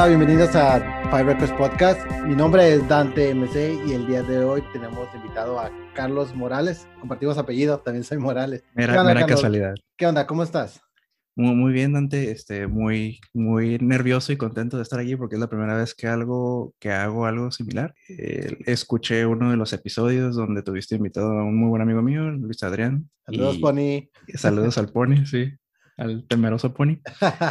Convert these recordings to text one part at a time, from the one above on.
Hola, bienvenidos a Five Records Podcast. Mi nombre es Dante MC y el día de hoy tenemos invitado a Carlos Morales. Compartimos apellido, también soy Morales. Mera, mera casualidad. ¿Qué onda? ¿Cómo estás? Muy, muy, bien, Dante. Este, muy, muy nervioso y contento de estar aquí porque es la primera vez que, algo, que hago algo similar. Eh, escuché uno de los episodios donde tuviste invitado a un muy buen amigo mío, Luis Adrián. Saludos, Pony. Saludos al Pony, sí al temeroso Pony,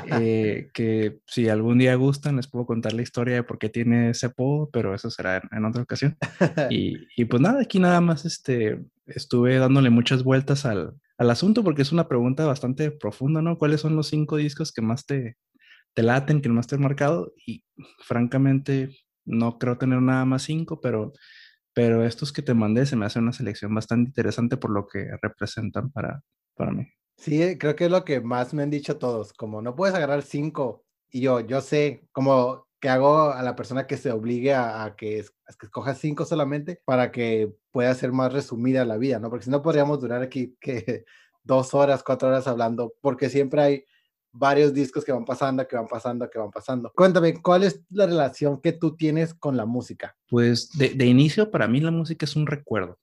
eh, que si algún día gustan les puedo contar la historia de por qué tiene ese apodo, pero eso será en, otra ocasión. Y, y, pues nada, aquí nada más este, estuve dándole muchas vueltas al, al, asunto porque es una pregunta bastante profunda, ¿no? ¿Cuáles son los cinco discos que más te, te laten, que más te han marcado? Y francamente no creo tener nada más cinco, pero pero estos que te mandé se me hace una selección bastante interesante por lo que representan para, para mí. Sí, eh, creo que es lo que más me han dicho todos, como no puedes agarrar cinco. Y yo, yo sé, como que hago a la persona que se obligue a, que, que escoja cinco solamente para que pueda ser más resumida la vida, ¿no? Porque si no podríamos durar aquí que dos horas, cuatro horas hablando, porque siempre hay varios discos que van pasando, que van pasando, que van pasando. Cuéntame, ¿cuál es la relación que tú tienes con la música? Pues de, de inicio, para mí la música es un recuerdo.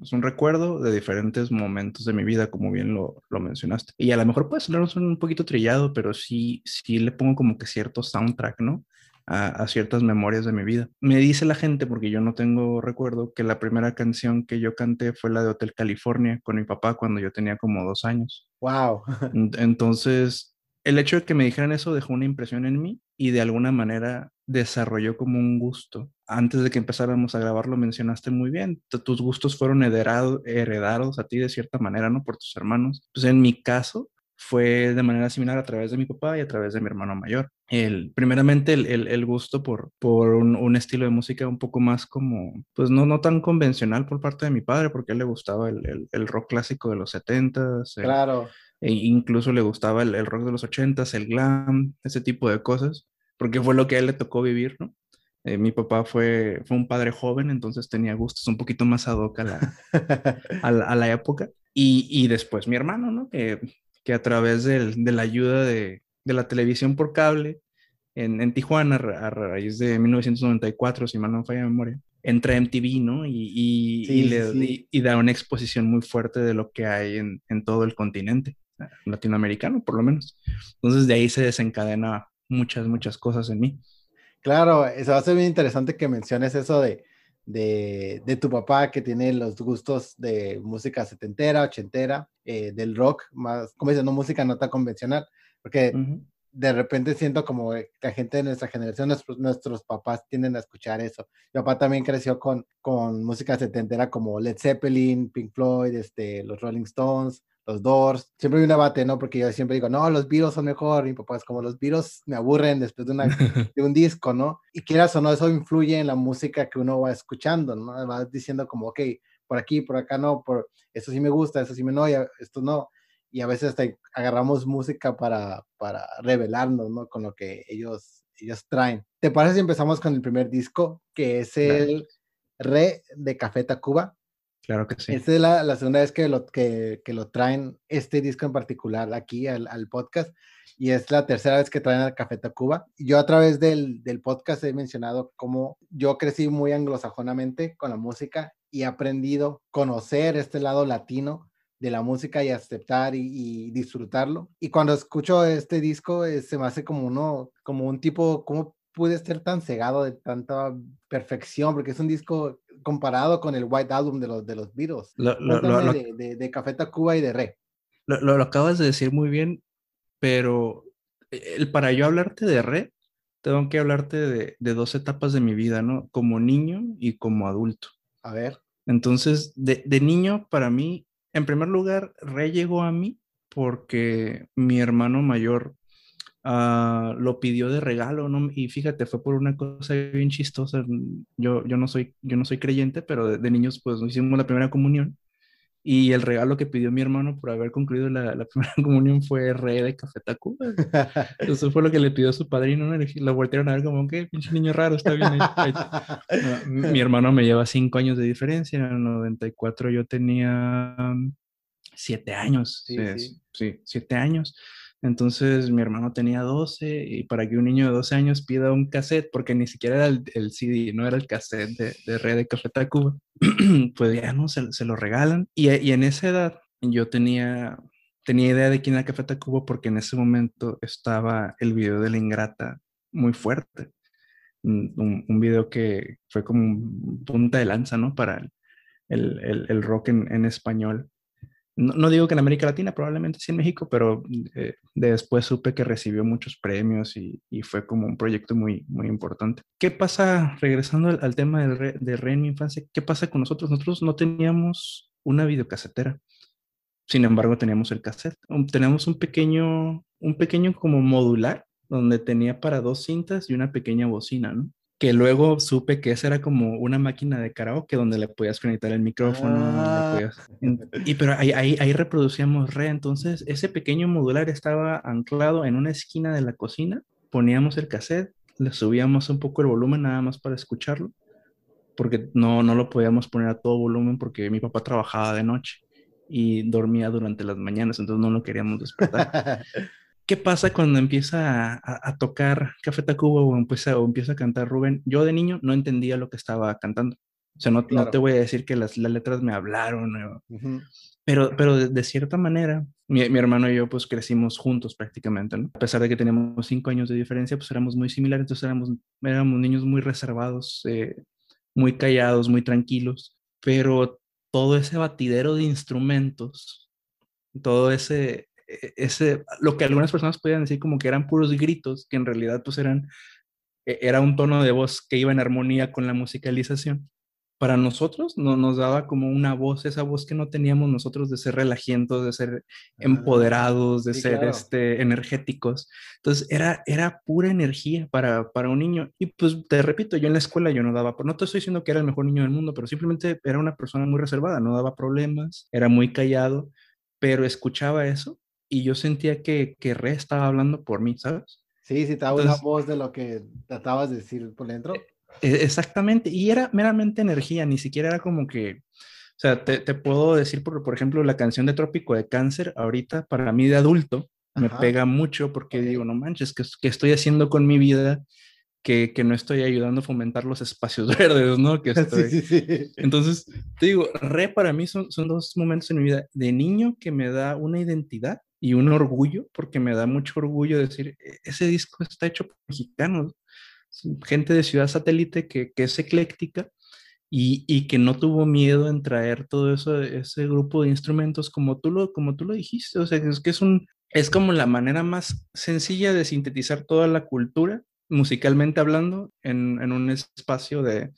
Es un recuerdo de diferentes momentos de mi vida, como bien lo, lo mencionaste. Y a lo mejor puede sonar un poquito trillado, pero sí, sí le pongo como que cierto soundtrack, ¿no? A, a, ciertas memorias de mi vida. Me dice la gente, porque yo no tengo recuerdo, que la primera canción que yo canté fue la de Hotel California con mi papá cuando yo tenía como dos años. ¡Wow! Entonces, el hecho de que me dijeran eso dejó una impresión en mí y de alguna manera desarrolló como un gusto. Antes de que empezáramos a grabarlo mencionaste muy bien, tus gustos fueron heredados a ti de cierta manera, ¿no? Por tus hermanos. Pues en mi caso fue de manera similar a través de mi papá y a través de mi hermano mayor. El, primeramente el, el, gusto por, por un, un, estilo de música un poco más como, pues no, no tan convencional por parte de mi padre, porque a él le gustaba el, el rock clásico de los 70s. Claro. E incluso le gustaba el, rock de los 80s, el glam, ese tipo de cosas porque fue lo que a él le tocó vivir, ¿no? Eh, mi papá fue, fue un padre joven, entonces tenía gustos un poquito más ad hoc a la, a la, época. Y, y, después mi hermano, ¿no? Que, que a través de, de la ayuda de, de, la televisión por cable en, en, Tijuana, a raíz de 1994, si mal no falla memoria, entra MTV, ¿no? Y, y, y, le, y, da una exposición muy fuerte de lo que hay en, en todo el continente latinoamericano, por lo menos. Entonces de ahí se desencadena muchas, muchas cosas en mí. Claro, eso va a ser bien interesante que menciones eso de, de, de tu papá que tiene los gustos de música setentera, ochentera, eh, del rock, más, como dicen, no música no tan convencional, porque de repente siento como la gente de nuestra generación, nuestros, nuestros papás tienden a escuchar eso. Mi papá también creció con, con música setentera como Led Zeppelin, Pink Floyd, este, los Rolling Stones, los Doors. Siempre hay un debate, ¿no? Porque yo siempre digo, no, los Beatles son mejor. Mi papá es como, los Beatles me aburren después de, una, de un disco, ¿no? Y quieras o no, eso influye en la música que uno va escuchando, ¿no? Va diciendo como, ok, por aquí, por acá no, por eso sí me gusta, eso sí me no, y esto no. Y a veces hasta agarramos música para, para revelarnos, ¿no? Con lo que ellos, ellos traen. ¿Te parece si empezamos con el primer disco, que es el Re de Café Tacuba? Claro que sí. Esta es la, segunda vez que lo, que, lo traen, este disco en particular, aquí al, podcast, y es la tercera vez que traen al Café Tacuba. Yo a través del, del podcast he mencionado cómo yo crecí muy anglosajonamente con la música y he aprendido a conocer este lado latino de la música y aceptar y, disfrutarlo. Y cuando escucho este disco, eh, se me hace como uno, como un tipo, ¿cómo pude estar tan cegado de tanta perfección? Porque es un disco comparado con el White Album de los, de los Beatles. Lo, lo, de, de, de, Café Tacuba y de Re. Lo, acabas de decir muy bien, pero el, para yo hablarte de Re, tengo que hablarte de, de, dos etapas de mi vida, ¿no? Como niño y como adulto. A ver. Entonces, de, de niño, para mí, en primer lugar, Re llegó a mí porque mi hermano mayor Uh, lo pidió de regalo, ¿no? Y fíjate, fue por una cosa bien chistosa. Yo, yo, no, soy, yo no soy creyente, pero de, de niños pues nos hicimos la primera comunión. Y el regalo que pidió mi hermano por haber concluido la, la primera comunión fue re de Café Tacuba. Eso fue lo que le pidió a su padrino, ¿no? Lo voltearon a ver como, que pinche niño raro, está bien. Ahí, No, mi hermano me lleva cinco años de diferencia. En el 94 yo tenía siete años. Sí, sí. sí siete años. Entonces mi hermano tenía 12 y para que un niño de 12 años pida un cassette, porque ni siquiera era el, CD, no era el cassette de, Red de Café Tacuba, pues ya no, se, lo regalan. Y, en esa edad yo tenía, tenía idea de quién era Café Tacuba porque en ese momento estaba el video de La Ingrata muy fuerte. Un, video que fue como un punta de lanza, ¿no? Para el, rock en español no, digo que en América Latina, probablemente sí en México, pero eh, después supe que recibió muchos premios y, fue como un proyecto muy, muy importante. ¿Qué pasa, regresando al, tema del re, de Rey en mi infancia, qué pasa con nosotros? Nosotros no teníamos una videocasetera, sin embargo teníamos el cassette. Teníamos un pequeño, un pequeño como modular donde tenía para dos cintas y una pequeña bocina, ¿no? Que luego supe que esa era como una máquina de karaoke donde le podías conectar el micrófono. Ah. y pero ahí, ahí, ahí, reproducíamos re, entonces ese pequeño modular estaba anclado en una esquina de la cocina, poníamos el cassette, le subíamos un poco el volumen nada más para escucharlo, porque no, no lo podíamos poner a todo volumen porque mi papá trabajaba de noche y dormía durante las mañanas, entonces no lo queríamos despertar. ¿Qué pasa cuando empieza a, tocar Café Tacuba o empieza, o empieza a cantar Rubén? Yo de niño no entendía lo que estaba cantando. O sea, no, no te voy a decir que las, las letras me hablaron, pero, pero de, cierta manera, mi, mi, hermano y yo pues crecimos juntos prácticamente, ¿no? A pesar de que teníamos cinco años de diferencia, pues éramos muy similares, entonces éramos, éramos niños muy reservados, eh, muy callados, muy tranquilos, pero todo ese batidero de instrumentos, todo ese, ese, lo que algunas personas podían decir como que eran puros gritos, que en realidad pues eran, e-, era un tono de voz que iba en armonía con la musicalización. Para nosotros no, nos daba como una voz, esa voz que no teníamos nosotros de ser relajientos, de ser empoderados, de ser este, energéticos. Entonces era, era pura energía para, para un niño. Y pues te repito, yo en la escuela yo no daba, no te estoy diciendo que era el mejor niño del mundo, pero simplemente era una persona muy reservada, no daba problemas, era muy callado, pero escuchaba eso y yo sentía que, que Re estaba hablando por mí, ¿sabes? Sí, sí, estaba una voz de lo que tratabas de decir por dentro. E, e, exactamente, y era meramente energía, ni siquiera era como que, o sea, te, te puedo decir, por, por ejemplo, la canción de Trópico de Cáncer, ahorita para mí de adulto, me pega mucho porque digo, no manches, ¿qué, ¿qué, estoy haciendo con mi vida? Que, que, no estoy ayudando a fomentar los espacios verdes, ¿no? Que estoy... sí, sí, sí. Entonces, te digo, re para mí son, son dos momentos en mi vida de niño que me da una identidad y un orgullo, porque me da mucho orgullo decir, e-, ese disco está hecho por mexicanos, gente de ciudad satélite que, que es ecléctica y, y, que no tuvo miedo en traer todo eso, ese grupo de instrumentos como tú lo, como tú lo dijiste, o sea, es que es un, es como la manera más sencilla de sintetizar toda la cultura, musicalmente hablando, en, en un espacio de,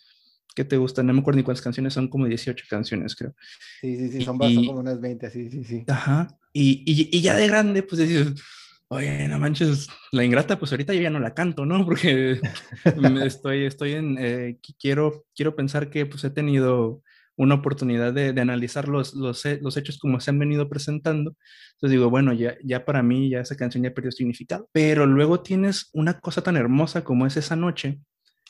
¿qué te gusta? No me acuerdo ni cuántas canciones, son como 18 canciones, creo. Sí, sí, sí, son, y, como unas 20, sí, sí, sí. Ajá, y, y, y, ya de grande, pues decís, oye, no manches, la ingrata, pues ahorita yo ya no la canto, ¿no? Porque estoy, estoy en, eh, quiero, quiero pensar que pues he tenido una oportunidad de, de analizar los, los, los, hechos como se han venido presentando. Entonces digo, bueno, ya, ya para mí ya esa canción ya perdió significado. Pero luego tienes una cosa tan hermosa como es esa noche,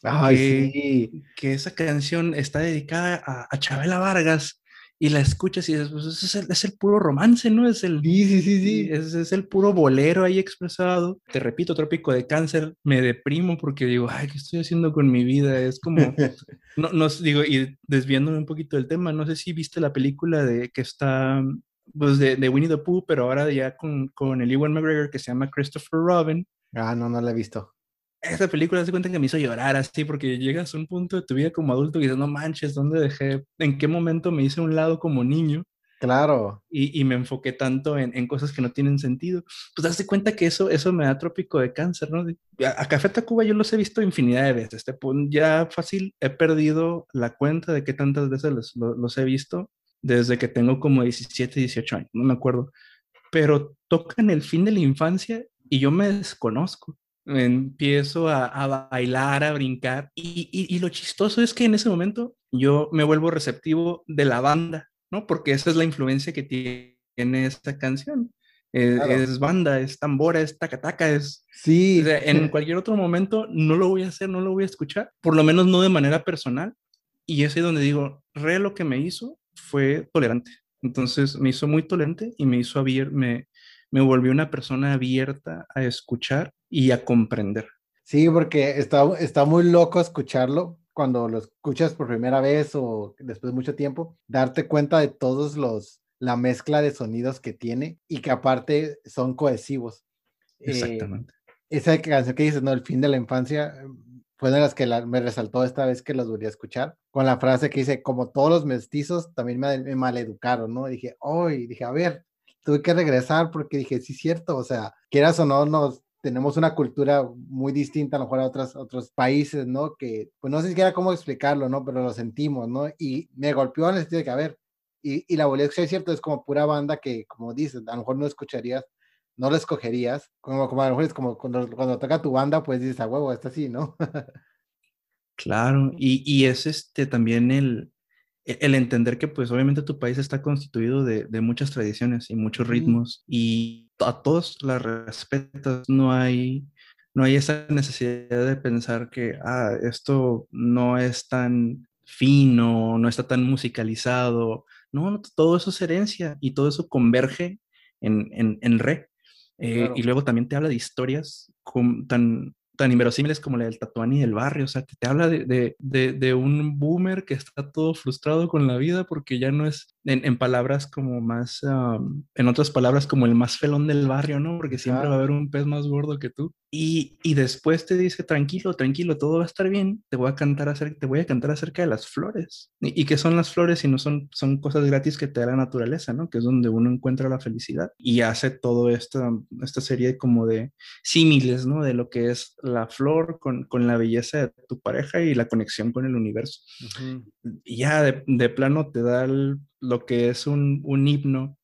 Ay, que, sí. que esa canción está dedicada a, a, Chabela Vargas y la escuchas y dices, pues es el, es el puro romance, ¿no? Es el, sí, sí, sí, sí. Es, es, el puro bolero ahí expresado. Te repito, Trópico de Cáncer, me deprimo porque digo, ay, ¿qué estoy haciendo con mi vida? Es como, no, no, digo, y desviándome un poquito del tema, no sé si viste la película de que está, pues de, de Winnie the Pooh, pero ahora ya con, con el Ewan McGregor que se llama Christopher Robin. Ah, no, no la he visto esa película se cuenta que me hizo llorar así, porque llegas a un punto de tu vida como adulto y dices, no manches, ¿dónde dejé? ¿En qué momento me hice a un lado como niño? Claro. Y, y me enfoqué tanto en, en, cosas que no tienen sentido. Pues das cuenta que eso, eso me da trópico de cáncer, ¿no? A, a Café Tacuba yo los he visto infinidad de veces. Este, ya fácil he perdido la cuenta de qué tantas veces los, los, los he visto desde que tengo como 17, 18 años, no me acuerdo. Pero tocan el fin de la infancia y yo me desconozco empiezo a, a, bailar, a brincar. Y, y, y, lo chistoso es que en ese momento yo me vuelvo receptivo de la banda, ¿no? Porque esa es la influencia que tiene esta canción. Es, claro. es banda, es tambora, es tacataca, es... Sí. O sea, en cualquier otro momento no lo voy a hacer, no lo voy a escuchar, por lo menos no de manera personal. Y es ahí donde digo, re lo que me hizo fue tolerante. Entonces me hizo muy tolerante y me hizo abrir, me, me volvió una persona abierta a escuchar y a comprender. Sí, porque está, está muy loco escucharlo cuando lo escuchas por primera vez o después de mucho tiempo, darte cuenta de todos los, la mezcla de sonidos que tiene y que aparte son cohesivos. Eh, Exactamente. esa canción que dices, ¿no? El fin de la infancia fue de las que me resaltó esta vez que los volví a escuchar, con la frase que dice, como todos los mestizos, también me, me maleducaron, ¿no? Y dije, hoy, dije, a ver, tuve que regresar porque dije, sí, cierto, o sea, quieras o no, nos tenemos una cultura muy distinta a lo mejor a otros, otros países, ¿no? Que, pues no sé siquiera cómo explicarlo, ¿no? Pero lo sentimos, ¿no? Y me golpeó en el sentido de que, a ver, y, y la boleta, es cierto, es como pura banda que, como dices, a lo mejor no escucharías, no lo escogerías, como, como a lo mejor es como cuando, cuando toca tu banda, pues dices, a huevo, está así, ¿no? claro, y, y es este también el, e-, el entender que pues obviamente tu país está constituido de, de muchas tradiciones y muchos ritmos y a todos las respetas, no hay, no hay esa necesidad de pensar que ah, esto no es tan fino, no está tan musicalizado, no, todo eso es herencia y todo eso converge en, en, en re. Eh, y luego también te habla de historias con, tan, tan inverosímiles como la del Tatuani del barrio, o sea, te, te habla de, de, de, de, un boomer que está todo frustrado con la vida porque ya no es, en, en palabras como más, um, en otras palabras, como el más felón del barrio, ¿no? Porque siempre va a haber un pez más gordo que tú. Y, y, después te dice, tranquilo, tranquilo, todo va a estar bien, te voy a cantar acerca, te voy a cantar acerca de las flores. ¿Y, y qué son las flores si no son, son cosas gratis que te da la naturaleza, ¿no? Que es donde uno encuentra la felicidad y hace todo esto, esta serie como de símiles, ¿no? De lo que es la flor con, con la belleza de tu pareja y la conexión con el universo. Uh -huh. Y ya de, de, plano te da el, lo que es un, un himno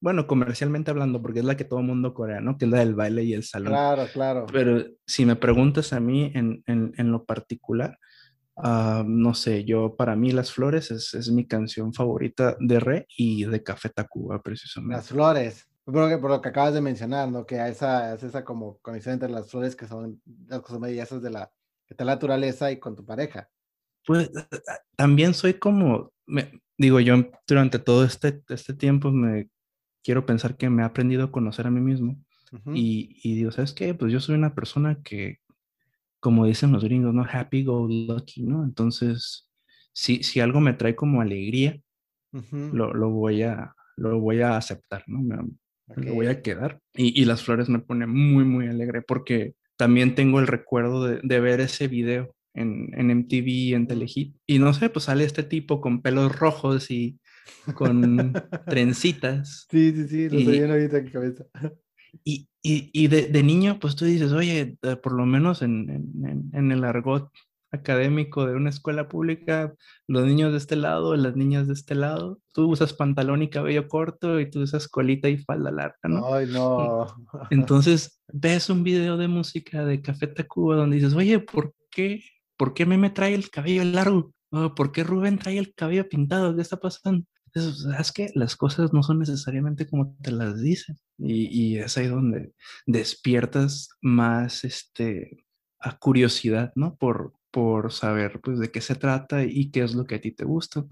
bueno, comercialmente hablando, porque es la que todo mundo corea, ¿no? Que es la del baile y el salón. Claro, claro. Pero si me preguntas a mí en, en, en lo particular, uh, no sé, yo para mí Las Flores es, es, mi canción favorita de Re y de Café Tacuba, precisamente. Las Flores. Por lo, que, por lo que acabas de mencionar, ¿no? Que esa, es esa como conexión entre las flores que son las cosas bellezas de la, de la naturaleza y con tu pareja. Pues también soy como, me, digo, yo durante todo este, este tiempo me quiero pensar que me he aprendido a conocer a mí mismo. Uh -huh. y, y, digo, ¿sabes qué? Pues yo soy una persona que, como dicen los gringos, ¿no? Happy go lucky, ¿no? Entonces, si, si algo me trae como alegría, uh -huh. lo, lo, voy a, lo voy a aceptar, ¿no? Me, okay. Lo voy a quedar. Y, y, las flores me ponen muy, muy alegre porque también tengo el recuerdo de, de ver ese video en, en MTV, en Telehit. Y no sé, pues sale este tipo con pelos rojos y con trencitas. Sí, sí, sí, lo estoy ahorita en cabeza. Y, y, y de, de, niño, pues tú dices, oye, eh, por lo menos en, en, en, el argot académico de una escuela pública, los niños de este lado, las niñas de este lado, tú usas pantalón y cabello corto y tú usas colita y falda larga, ¿no? Ay, no. Entonces, ves un video de música de Café Tacuba donde dices, oye, ¿por qué, ¿por qué me trae el cabello largo? Oh, ¿Por qué Rubén trae el cabello pintado? ¿Qué está pasando? Entonces, es que las cosas no son necesariamente como te las dicen. Y, y, es ahí donde despiertas más este, a curiosidad, ¿no? Por, por saber pues, de qué se trata y qué es lo que a ti te gusta.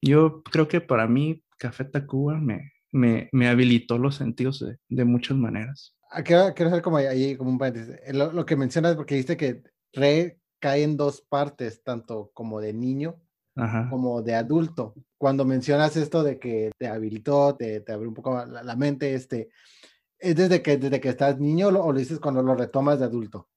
Yo creo que para mí Café Tacuba me, me, me habilitó los sentidos de, de muchas maneras. Ah, quiero, quiero hacer como ahí, como un paréntesis. Lo, lo que mencionas, porque dijiste que Re cae en dos partes, tanto como de niño Ajá. como de adulto. Cuando mencionas esto de que te habilitó, te, te abrió un poco la, la, mente, este, ¿es desde que, desde que estás niño o lo dices cuando lo retomas de adulto?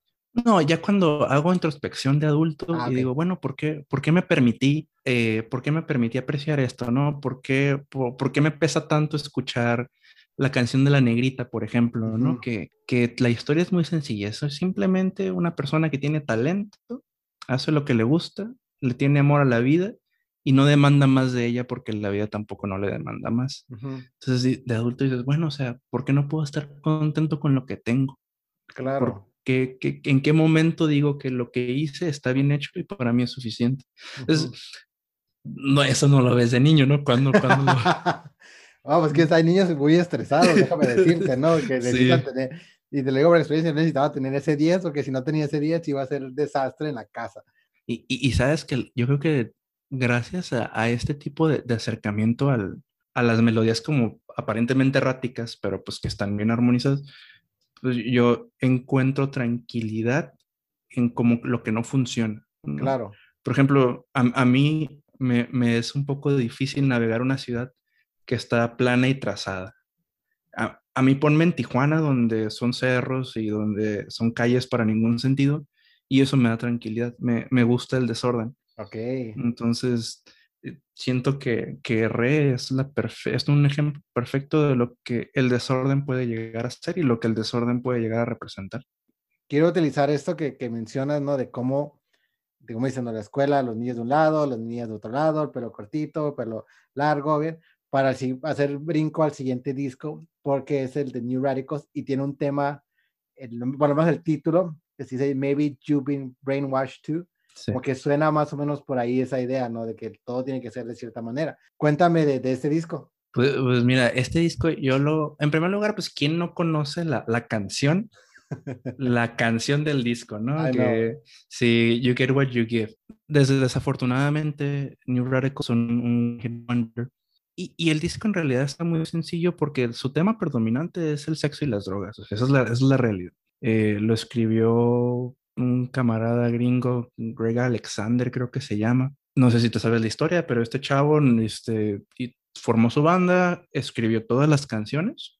No, ya cuando hago introspección de adulto ah, y okay. digo, bueno, ¿por qué, ¿por qué me permití, eh, por qué me permití apreciar esto, no? ¿Por qué, por, por qué me pesa tanto escuchar la canción de la negrita, por ejemplo, uh -huh. ¿no? Que, que la historia es muy sencilla, eso es simplemente una persona que tiene talento, hace lo que le gusta, le tiene amor a la vida y no demanda más de ella porque la vida tampoco no le demanda más. Uh -huh. Entonces, de adulto dices, bueno, o sea, ¿por qué no puedo estar contento con lo que tengo? Claro. ¿Qué, qué, en qué momento digo que lo que hice está bien hecho y para mí es suficiente? Uh -huh. Entonces, no, eso no lo ves de niño, ¿no? Cuando, cuando lo... Vamos, que hay niños muy estresados, déjame decirte, ¿no? Que necesitan sí. tener, y te lo digo por experiencia, necesitaba tener ese 10, porque si no tenía ese 10 iba a ser un desastre en la casa. Y, y, y sabes que yo creo que gracias a, a este tipo de, de acercamiento al, a las melodías como aparentemente erráticas, pero pues que están bien armonizadas, pues yo encuentro tranquilidad en como lo que no funciona. Claro. Por ejemplo, a, mí me, me, es un poco difícil navegar una ciudad que está plana y trazada. A, a, mí ponme en Tijuana, donde son cerros y donde son calles para ningún sentido, y eso me da tranquilidad. Me, me gusta el desorden. Ok. Entonces, eh, siento que, que Re es, la es un ejemplo perfecto de lo que el desorden puede llegar a ser y lo que el desorden puede llegar a representar. Quiero utilizar esto que, que mencionas, ¿no? De cómo, de cómo dicen, la escuela, los niños de un lado, las niñas de otro lado, el pelo cortito, pelo largo, bien, para hacer brinco al siguiente disco, porque es el de New Radicals y tiene un tema, el, bueno, más el título, que se dice Maybe You've Been Brainwashed Too, como que suena más o menos por ahí esa idea, ¿no? De que todo tiene que ser de cierta manera. Cuéntame de, de este disco. Pues, pues, mira, este disco yo lo, en primer lugar, pues, ¿quién no conoce la, la canción? la canción del disco, ¿no? que sí, You Get What You Give. Desde desafortunadamente, New Radicals son un wonder. Y, y, el disco en realidad está muy sencillo porque su tema predominante es el sexo y las drogas. esa, es la, esa es la realidad. Eh, lo escribió un camarada gringo, Greg Alexander creo que se llama. No sé si te sabes la historia, pero este chavo este, formó su banda, escribió todas las canciones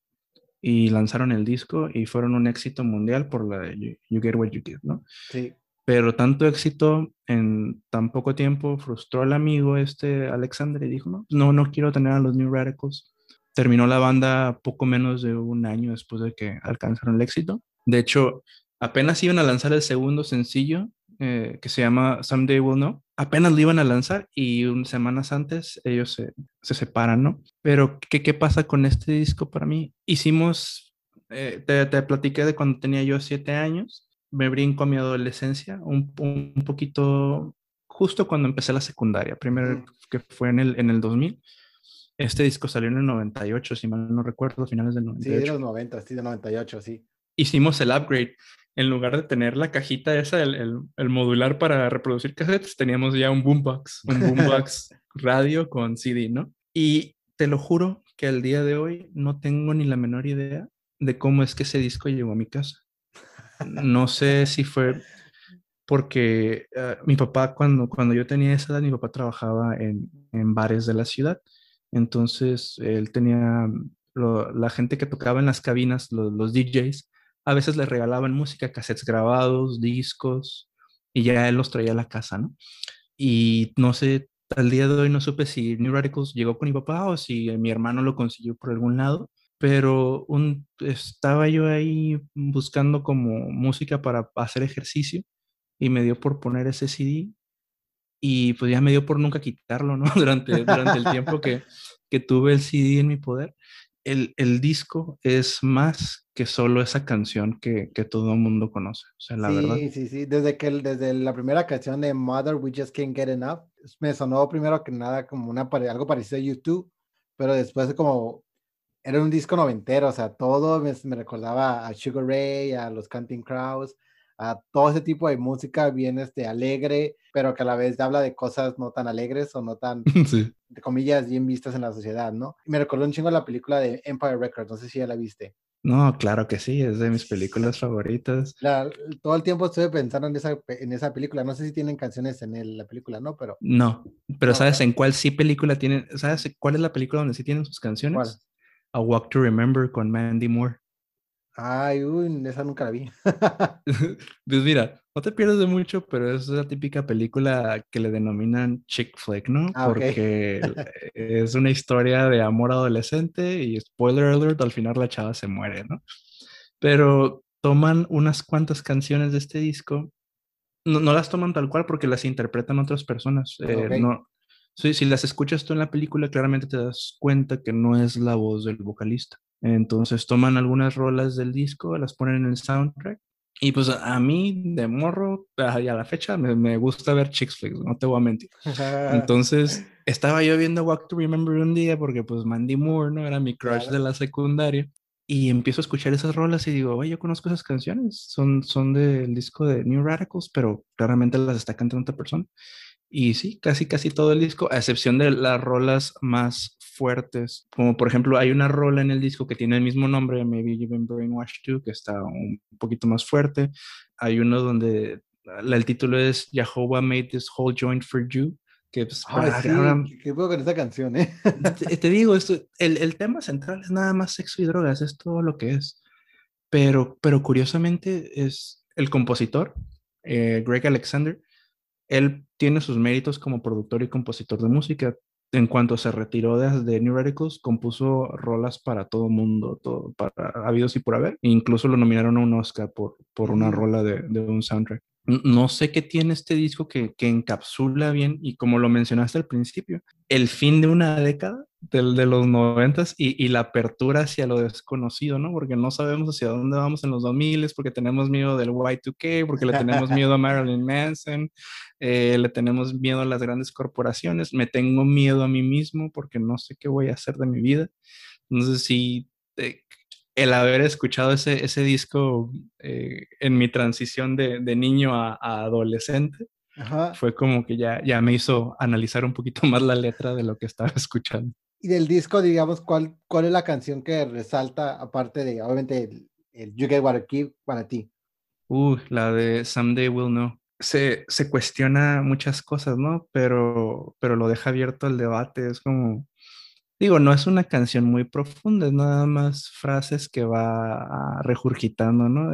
y lanzaron el disco y fueron un éxito mundial por la You, Get What You Give, ¿no? Sí. Pero tanto éxito en tan poco tiempo frustró al amigo este Alexander y dijo, no, no, no quiero tener a los New Radicals. Terminó la banda poco menos de un año después de que alcanzaron el éxito. De hecho, apenas iban a lanzar el segundo sencillo eh, que se llama Someday We'll Know. Apenas lo iban a lanzar y unas semanas antes ellos se, se separan, ¿no? Pero ¿qué, ¿qué, pasa con este disco para mí? Hicimos, eh, te, te, platiqué de cuando tenía yo siete años, me brinco a mi adolescencia, un, un, poquito justo cuando empecé la secundaria, primero que fue en el, en el 2000. Este disco salió en el 98, si mal no recuerdo, finales del 98. Sí, de los 90, sí, de 98, sí. Hicimos el upgrade en lugar de tener la cajita esa, el, el, modular para reproducir cassettes, teníamos ya un boombox, un boombox radio con CD, ¿no? Y te lo juro que al día de hoy no tengo ni la menor idea de cómo es que ese disco llegó a mi casa. No sé si fue porque uh, mi papá, cuando, cuando yo tenía esa edad, mi papá trabajaba en, en bares de la ciudad. Entonces, él tenía lo, la gente que tocaba en las cabinas, los, los DJs, a veces le regalaban música, cassettes grabados, discos, y ya él los traía a la casa, ¿no? Y no sé, al día de hoy no supe si New Radicals llegó con mi papá o si mi hermano lo consiguió por algún lado, pero un, estaba yo ahí buscando como música para hacer ejercicio y me dio por poner ese CD y pues ya me dio por nunca quitarlo, ¿no? Durante, el tiempo que tuve el CD en mi poder el, el, disco es más que solo esa canción que, que todo el mundo conoce. O sea, la sí, verdad. Sí, sí, Desde, que, desde la primera canción de Mother, We Just Can't Get Enough, me sonó primero que nada como una, algo parecido a YouTube, pero después como era un disco noventero, o sea, todo me, me recordaba a Sugar Ray, a los Canting Crows, a todo ese tipo de música bien este, alegre, pero que a la vez habla de cosas no tan alegres o no tan, de comillas, bien vistas en la sociedad, ¿no? Me recordó un chingo la película de Empire Records, no sé si ya la viste. No, claro que sí, es de mis películas favoritas. todo el tiempo estuve pensando en esa, en esa película, no sé si tienen canciones en la película, ¿no? Pero... No, pero ¿sabes en cuál sí película tienen? ¿Sabes cuál es la película donde sí tienen sus canciones? ¿Cuál? A Walk to Remember con Mandy Moore. Ay, uy, esa nunca la vi. pues mira, no te pierdes de mucho, pero es la típica película que le denominan chick flick, ¿no? Ah, Porque es una historia de amor adolescente y spoiler alert, al final la chava se muere, ¿no? Pero toman unas cuantas canciones de este disco, no, no las toman tal cual porque las interpretan otras personas. Eh, no, sí, si las escuchas tú en la película, claramente te das cuenta que no es la voz del vocalista. Entonces toman algunas rolas del disco, las ponen en el soundtrack. Y pues a mí, de morro, a la fecha, me, me gusta ver chick flicks, no te voy a mentir. Entonces, estaba yo viendo Walk to Remember un día porque pues Mandy Moore, ¿no? Era mi crush de la secundaria. Y empiezo a escuchar esas rolas y digo, oye, yo conozco esas canciones, son, son del disco de New Radicals, pero claramente las está cantando otra persona. Y sí, casi, casi todo el disco, a excepción de las rolas más fuertes, como por ejemplo hay una rola en el disco que tiene el mismo nombre, Maybe You've Been Brainwashed Too, que está un poquito más fuerte. Hay uno donde el título es Jehovah Made This Whole Joint for You, que pues, ¿Qué puedo con esta canción, eh? te, digo, esto, el, el, tema central es nada más sexo y drogas, es todo lo que es. Pero, pero curiosamente es el compositor, eh, Greg Alexander, él tiene sus méritos como productor y compositor de música. En cuanto se retiró de, de New Radicals, compuso rolas para todo mundo, todo, para habidos y por haber. E incluso lo nominaron a un Oscar por, por una rola de, de un soundtrack no sé qué tiene este disco que, encapsula bien y como lo mencionaste al principio, el fin de una década del de los noventas y, la apertura hacia lo desconocido, ¿no? Porque no sabemos hacia dónde vamos en los 2000, porque tenemos miedo del Y2K, porque le tenemos miedo a Marilyn Manson, eh, le tenemos miedo a las grandes corporaciones, me tengo miedo a mí mismo porque no sé qué voy a hacer de mi vida. Entonces, sí, eh, el haber escuchado ese, ese disco eh, en mi transición de, de niño a, adolescente, fue como que ya, ya me hizo analizar un poquito más la letra de lo que estaba escuchando. Y del disco, digamos, ¿cuál, cuál es la canción que resalta, aparte de, obviamente, el, el You Get What I para ti? Uh, la de Someday We'll Know. Se, se cuestiona muchas cosas, ¿no? Pero, pero lo deja abierto al debate. Es como, Digo, no es una canción muy profunda, es nada más frases que va regurgitando, ¿no?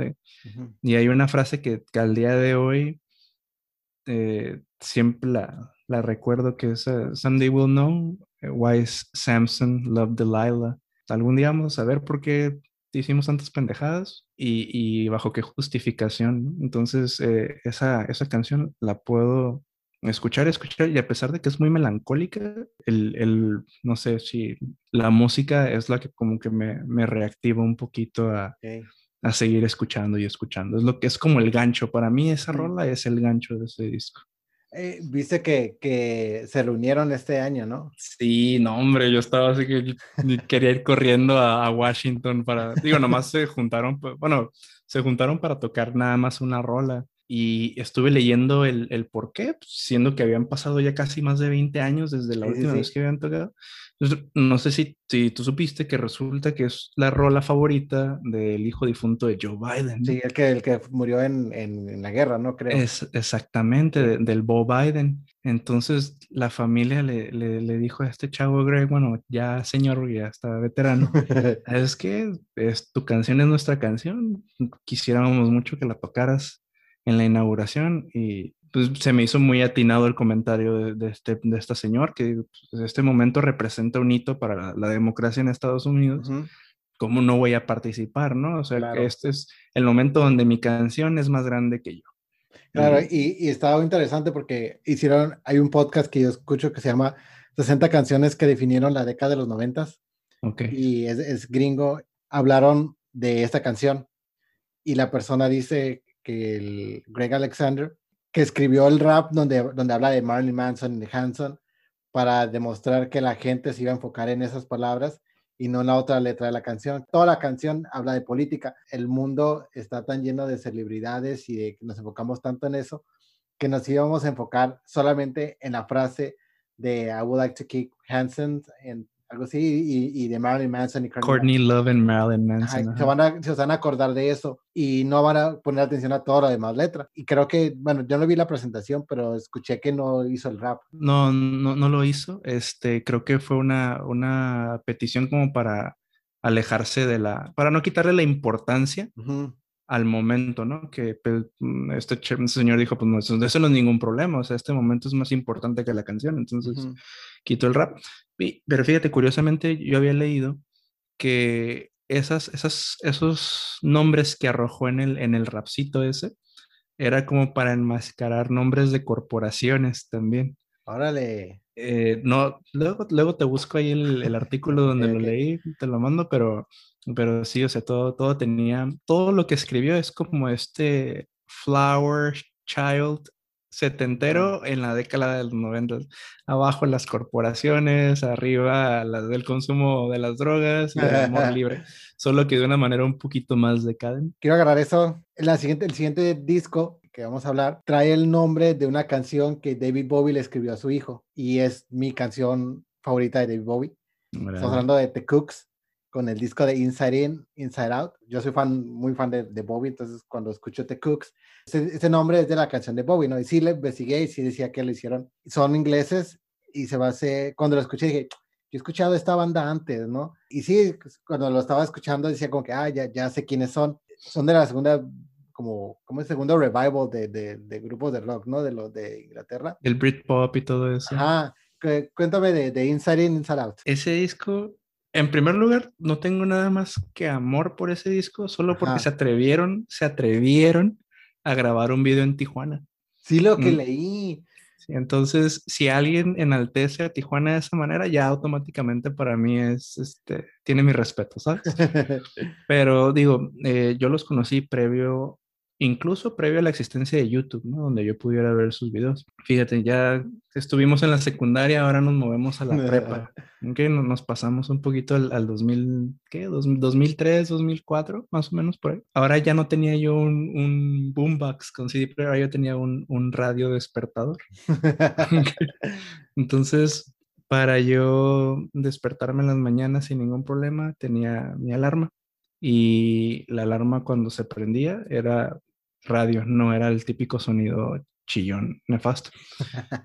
Y hay una frase que, al día de hoy eh, siempre la, recuerdo que es uh, Someday we'll know why Samson loved Delilah. Algún día vamos a ver por qué hicimos tantas pendejadas y, bajo qué justificación. Entonces, eh, esa, esa canción la puedo escuchar, escuchar, y a pesar de que es muy melancólica, el, no sé si la música es la que como que me, me reactiva un poquito a, a, seguir escuchando y escuchando. Es lo que es como el gancho. Para mí esa rola es el gancho de ese disco. Eh, Viste que, que, se reunieron este año, ¿no? Sí, no, hombre, yo estaba así que quería ir corriendo a, a Washington para, digo, nomás se juntaron, bueno, se juntaron para tocar nada más una rola y estuve leyendo el, el por qué, pues, siendo que habían pasado ya casi más de 20 años desde la última vez que habían tocado. No sé si, si, tú supiste que resulta que es la rola favorita del hijo difunto de Joe Biden. Sí, el que, el que murió en, en, la guerra, ¿no? Creo. Es exactamente, del Bo Biden. Entonces la familia le, le, le, dijo a este chavo Greg, bueno, ya señor, ya está veterano, es que es, tu canción es nuestra canción, quisiéramos mucho que la tocaras en la inauguración y pues se me hizo muy atinado el comentario de, este, de esta señor, que pues, este momento representa un hito para la, democracia en Estados Unidos. ¿Cómo no voy a participar, no? O sea, este es el momento donde mi canción es más grande que yo. Claro, y, y estaba interesante porque hicieron, hay un podcast que yo escucho que se llama 60 canciones que definieron la década de los 90. Okay. Y es, es gringo, hablaron de esta canción y la persona dice que el Greg Alexander, que escribió el rap donde, donde habla de Marilyn Manson y de Hanson, para demostrar que la gente se iba a enfocar en esas palabras y no en la otra letra de la canción. Toda la canción habla de política. El mundo está tan lleno de celebridades y de que nos enfocamos tanto en eso que nos íbamos a enfocar solamente en la frase de I would like to kick Hanson algo así, y, de Marilyn Manson y Courtney Love and Marilyn Manson. se, van a, se van a acordar de eso y no van a poner atención a toda la demás letra. Y creo que, bueno, yo no vi la presentación, pero escuché que no hizo el rap. No, no, no lo hizo. Este, creo que fue una, una petición como para alejarse de la, para no quitarle la importancia al momento, ¿no? Que pues, mm, este, señor dijo, pues no, eso, no es ningún problema, o sea, este momento es más importante que la canción, entonces quitó el rap. Pero fíjate, curiosamente yo había leído que esas, esas, esos nombres que arrojó en el, en el rapcito ese, era como para enmascarar nombres de corporaciones también. Órale. Eh, no, luego, luego te busco ahí el, el artículo donde lo leí, te lo mando, pero pero sí, o sea, todo, todo tenía, todo lo que escribió es como este Flower Child setentero en la década de los 90. Abajo las corporaciones, arriba las del consumo de las drogas y el amor libre, solo que de una manera un poquito más decadente. Quiero agarrar eso. La siguiente, el siguiente disco que vamos a hablar trae el nombre de una canción que David Bowie le escribió a su hijo y es mi canción favorita de David Bowie Estamos hablando de The Cooks con el disco de Inside In, Inside Out. Yo soy fan, muy fan de, de Bobby, entonces cuando escucho The Cooks, ese, nombre es de la canción de Bobby, ¿no? Y sí le investigué y sí decía que lo hicieron. Son ingleses y se va a hacer, cuando lo escuché dije, yo he escuchado esta banda antes, ¿no? Y sí, pues, cuando lo estaba escuchando decía como que, ah, ya, ya sé quiénes son. Son de la segunda, como, como el segundo revival de, de, de grupos de rock, ¿no? De los de Inglaterra. El Britpop y todo eso. Ajá. Cuéntame de, de Inside In, Inside Out. Ese disco en primer lugar, no tengo nada más que amor por ese disco, solo porque se atrevieron, se atrevieron a grabar un video en Tijuana. Sí, lo que mm. leí. entonces, si alguien enaltece a Tijuana de esa manera, ya automáticamente para mí es, este, tiene mi respeto, ¿sabes? Pero digo, eh, yo los conocí previo incluso previo a la existencia de YouTube, ¿no? Donde yo pudiera ver sus videos. Fíjate, ya estuvimos en la secundaria, ahora nos movemos a la prepa. ¿ok? Nos pasamos un poquito al, 2000, ¿qué? 2003, 2004, más o menos por ahí. Ahora ya no tenía yo un, un boombox con CD player, ahora yo tenía un, un radio despertador. Entonces, para yo despertarme en las mañanas sin ningún problema, tenía mi alarma y la alarma cuando se prendía era radio, no era el típico sonido chillón nefasto.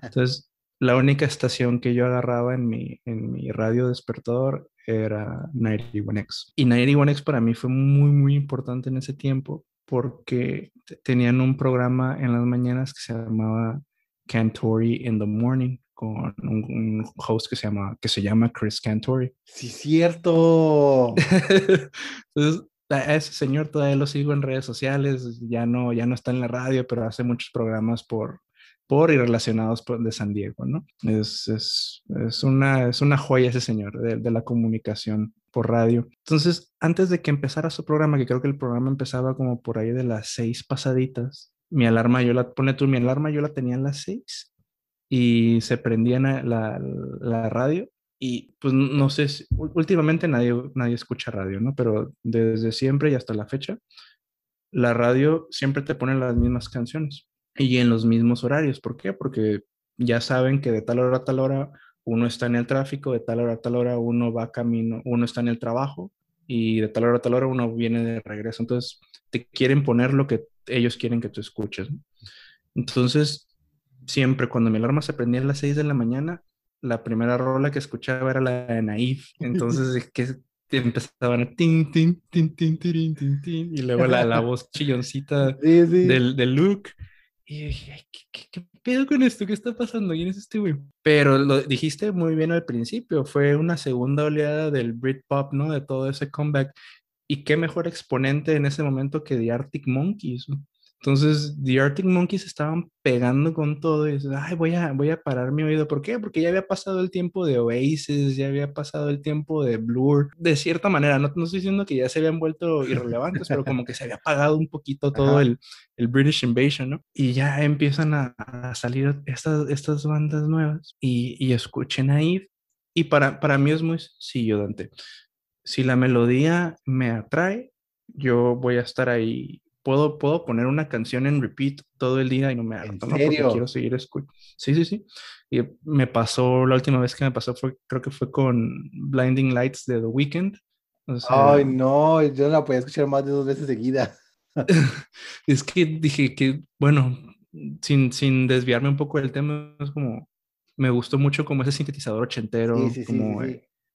Entonces, la única estación que yo agarraba en mi, en mi radio despertador era 91X. Y 91X para mí fue muy, muy importante en ese tiempo porque tenían un programa en las mañanas que se llamaba Cantori in the Morning con un, host que se llama que se llama Chris Cantori. Sí, cierto. Entonces, a ese señor todavía lo sigo en redes sociales, ya no, ya no está en la radio, pero hace muchos programas por, por y relacionados de San Diego, ¿no? Es, es, es, una, es una joya ese señor de, de, la comunicación por radio. Entonces, antes de que empezara su programa, que creo que el programa empezaba como por ahí de las seis pasaditas, mi alarma, yo la, pone tú, mi alarma yo la tenía a las seis y se prendía la, la radio y pues no sé, últimamente nadie, nadie escucha radio, ¿no? Pero desde siempre y hasta la fecha, la radio siempre te pone las mismas canciones y en los mismos horarios. ¿Por qué? Porque ya saben que de tal hora a tal hora uno está en el tráfico, de tal hora a tal hora uno va camino, uno está en el trabajo y de tal hora a tal hora uno viene de regreso. Entonces te quieren poner lo que ellos quieren que tú escuches. Entonces, siempre cuando mi alarma se prendía a las 6 de la mañana, la primera rola que escuchaba era la de Naif. Entonces, que empezaban a tin, tin, tin, tin, tin, tin, tin, y luego la, la voz chilloncita Del, del Luke. Y dije, ¿qué, qué, pedo con esto? ¿Qué está pasando? ¿Quién es este güey? Pero lo dijiste muy bien al principio, fue una segunda oleada del Britpop, ¿no? De todo ese comeback. Y qué mejor exponente en ese momento que The Arctic Monkeys. Entonces, The Arctic Monkeys estaban pegando con todo y dices, ay, voy a, voy a parar mi oído. ¿Por qué? Porque ya había pasado el tiempo de Oasis, ya había pasado el tiempo de Blur. De cierta manera, no, no estoy diciendo que ya se habían vuelto irrelevantes, pero como que se había apagado un poquito todo el, el, British Invasion, ¿no? Y ya empiezan a, a salir estas, estas bandas nuevas y, y escuchen ahí. Y para, para mí es muy sencillo, Dante. Si la melodía me atrae, yo voy a estar ahí puedo, puedo poner una canción en repeat todo el día y no me harto, ¿no? Porque quiero seguir escuchando. Sí, sí, sí. Y me pasó, la última vez que me pasó fue, creo que fue con Blinding Lights de The Weeknd. Ay, no, yo no la podía escuchar más de dos veces seguida. es que dije que, bueno, sin, sin desviarme un poco del tema, es como, me gustó mucho como ese sintetizador ochentero, como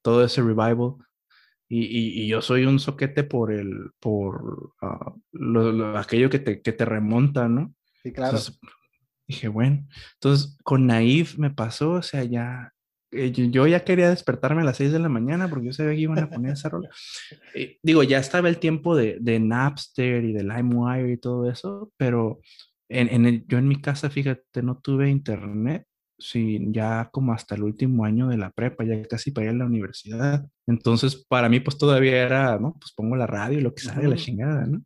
todo ese revival. Y, y, yo soy un soquete por el, por ah, lo, aquello que te, que te remonta, ¿no? Sí, claro. dije, bueno, entonces con Naif me pasó, o sea, ya, eh, yo, ya quería despertarme a las 6 de la mañana porque yo sabía que iban a poner esa rola. Eh, digo, ya estaba el tiempo de, de Napster y de LimeWire y todo eso, pero en, en el, yo en mi casa, fíjate, no tuve internet sí, ya como hasta el último año de la prepa, ya casi para ir a la universidad. Entonces, para mí, pues todavía era, ¿no? Pues pongo la radio y lo que sale, la chingada, ¿no?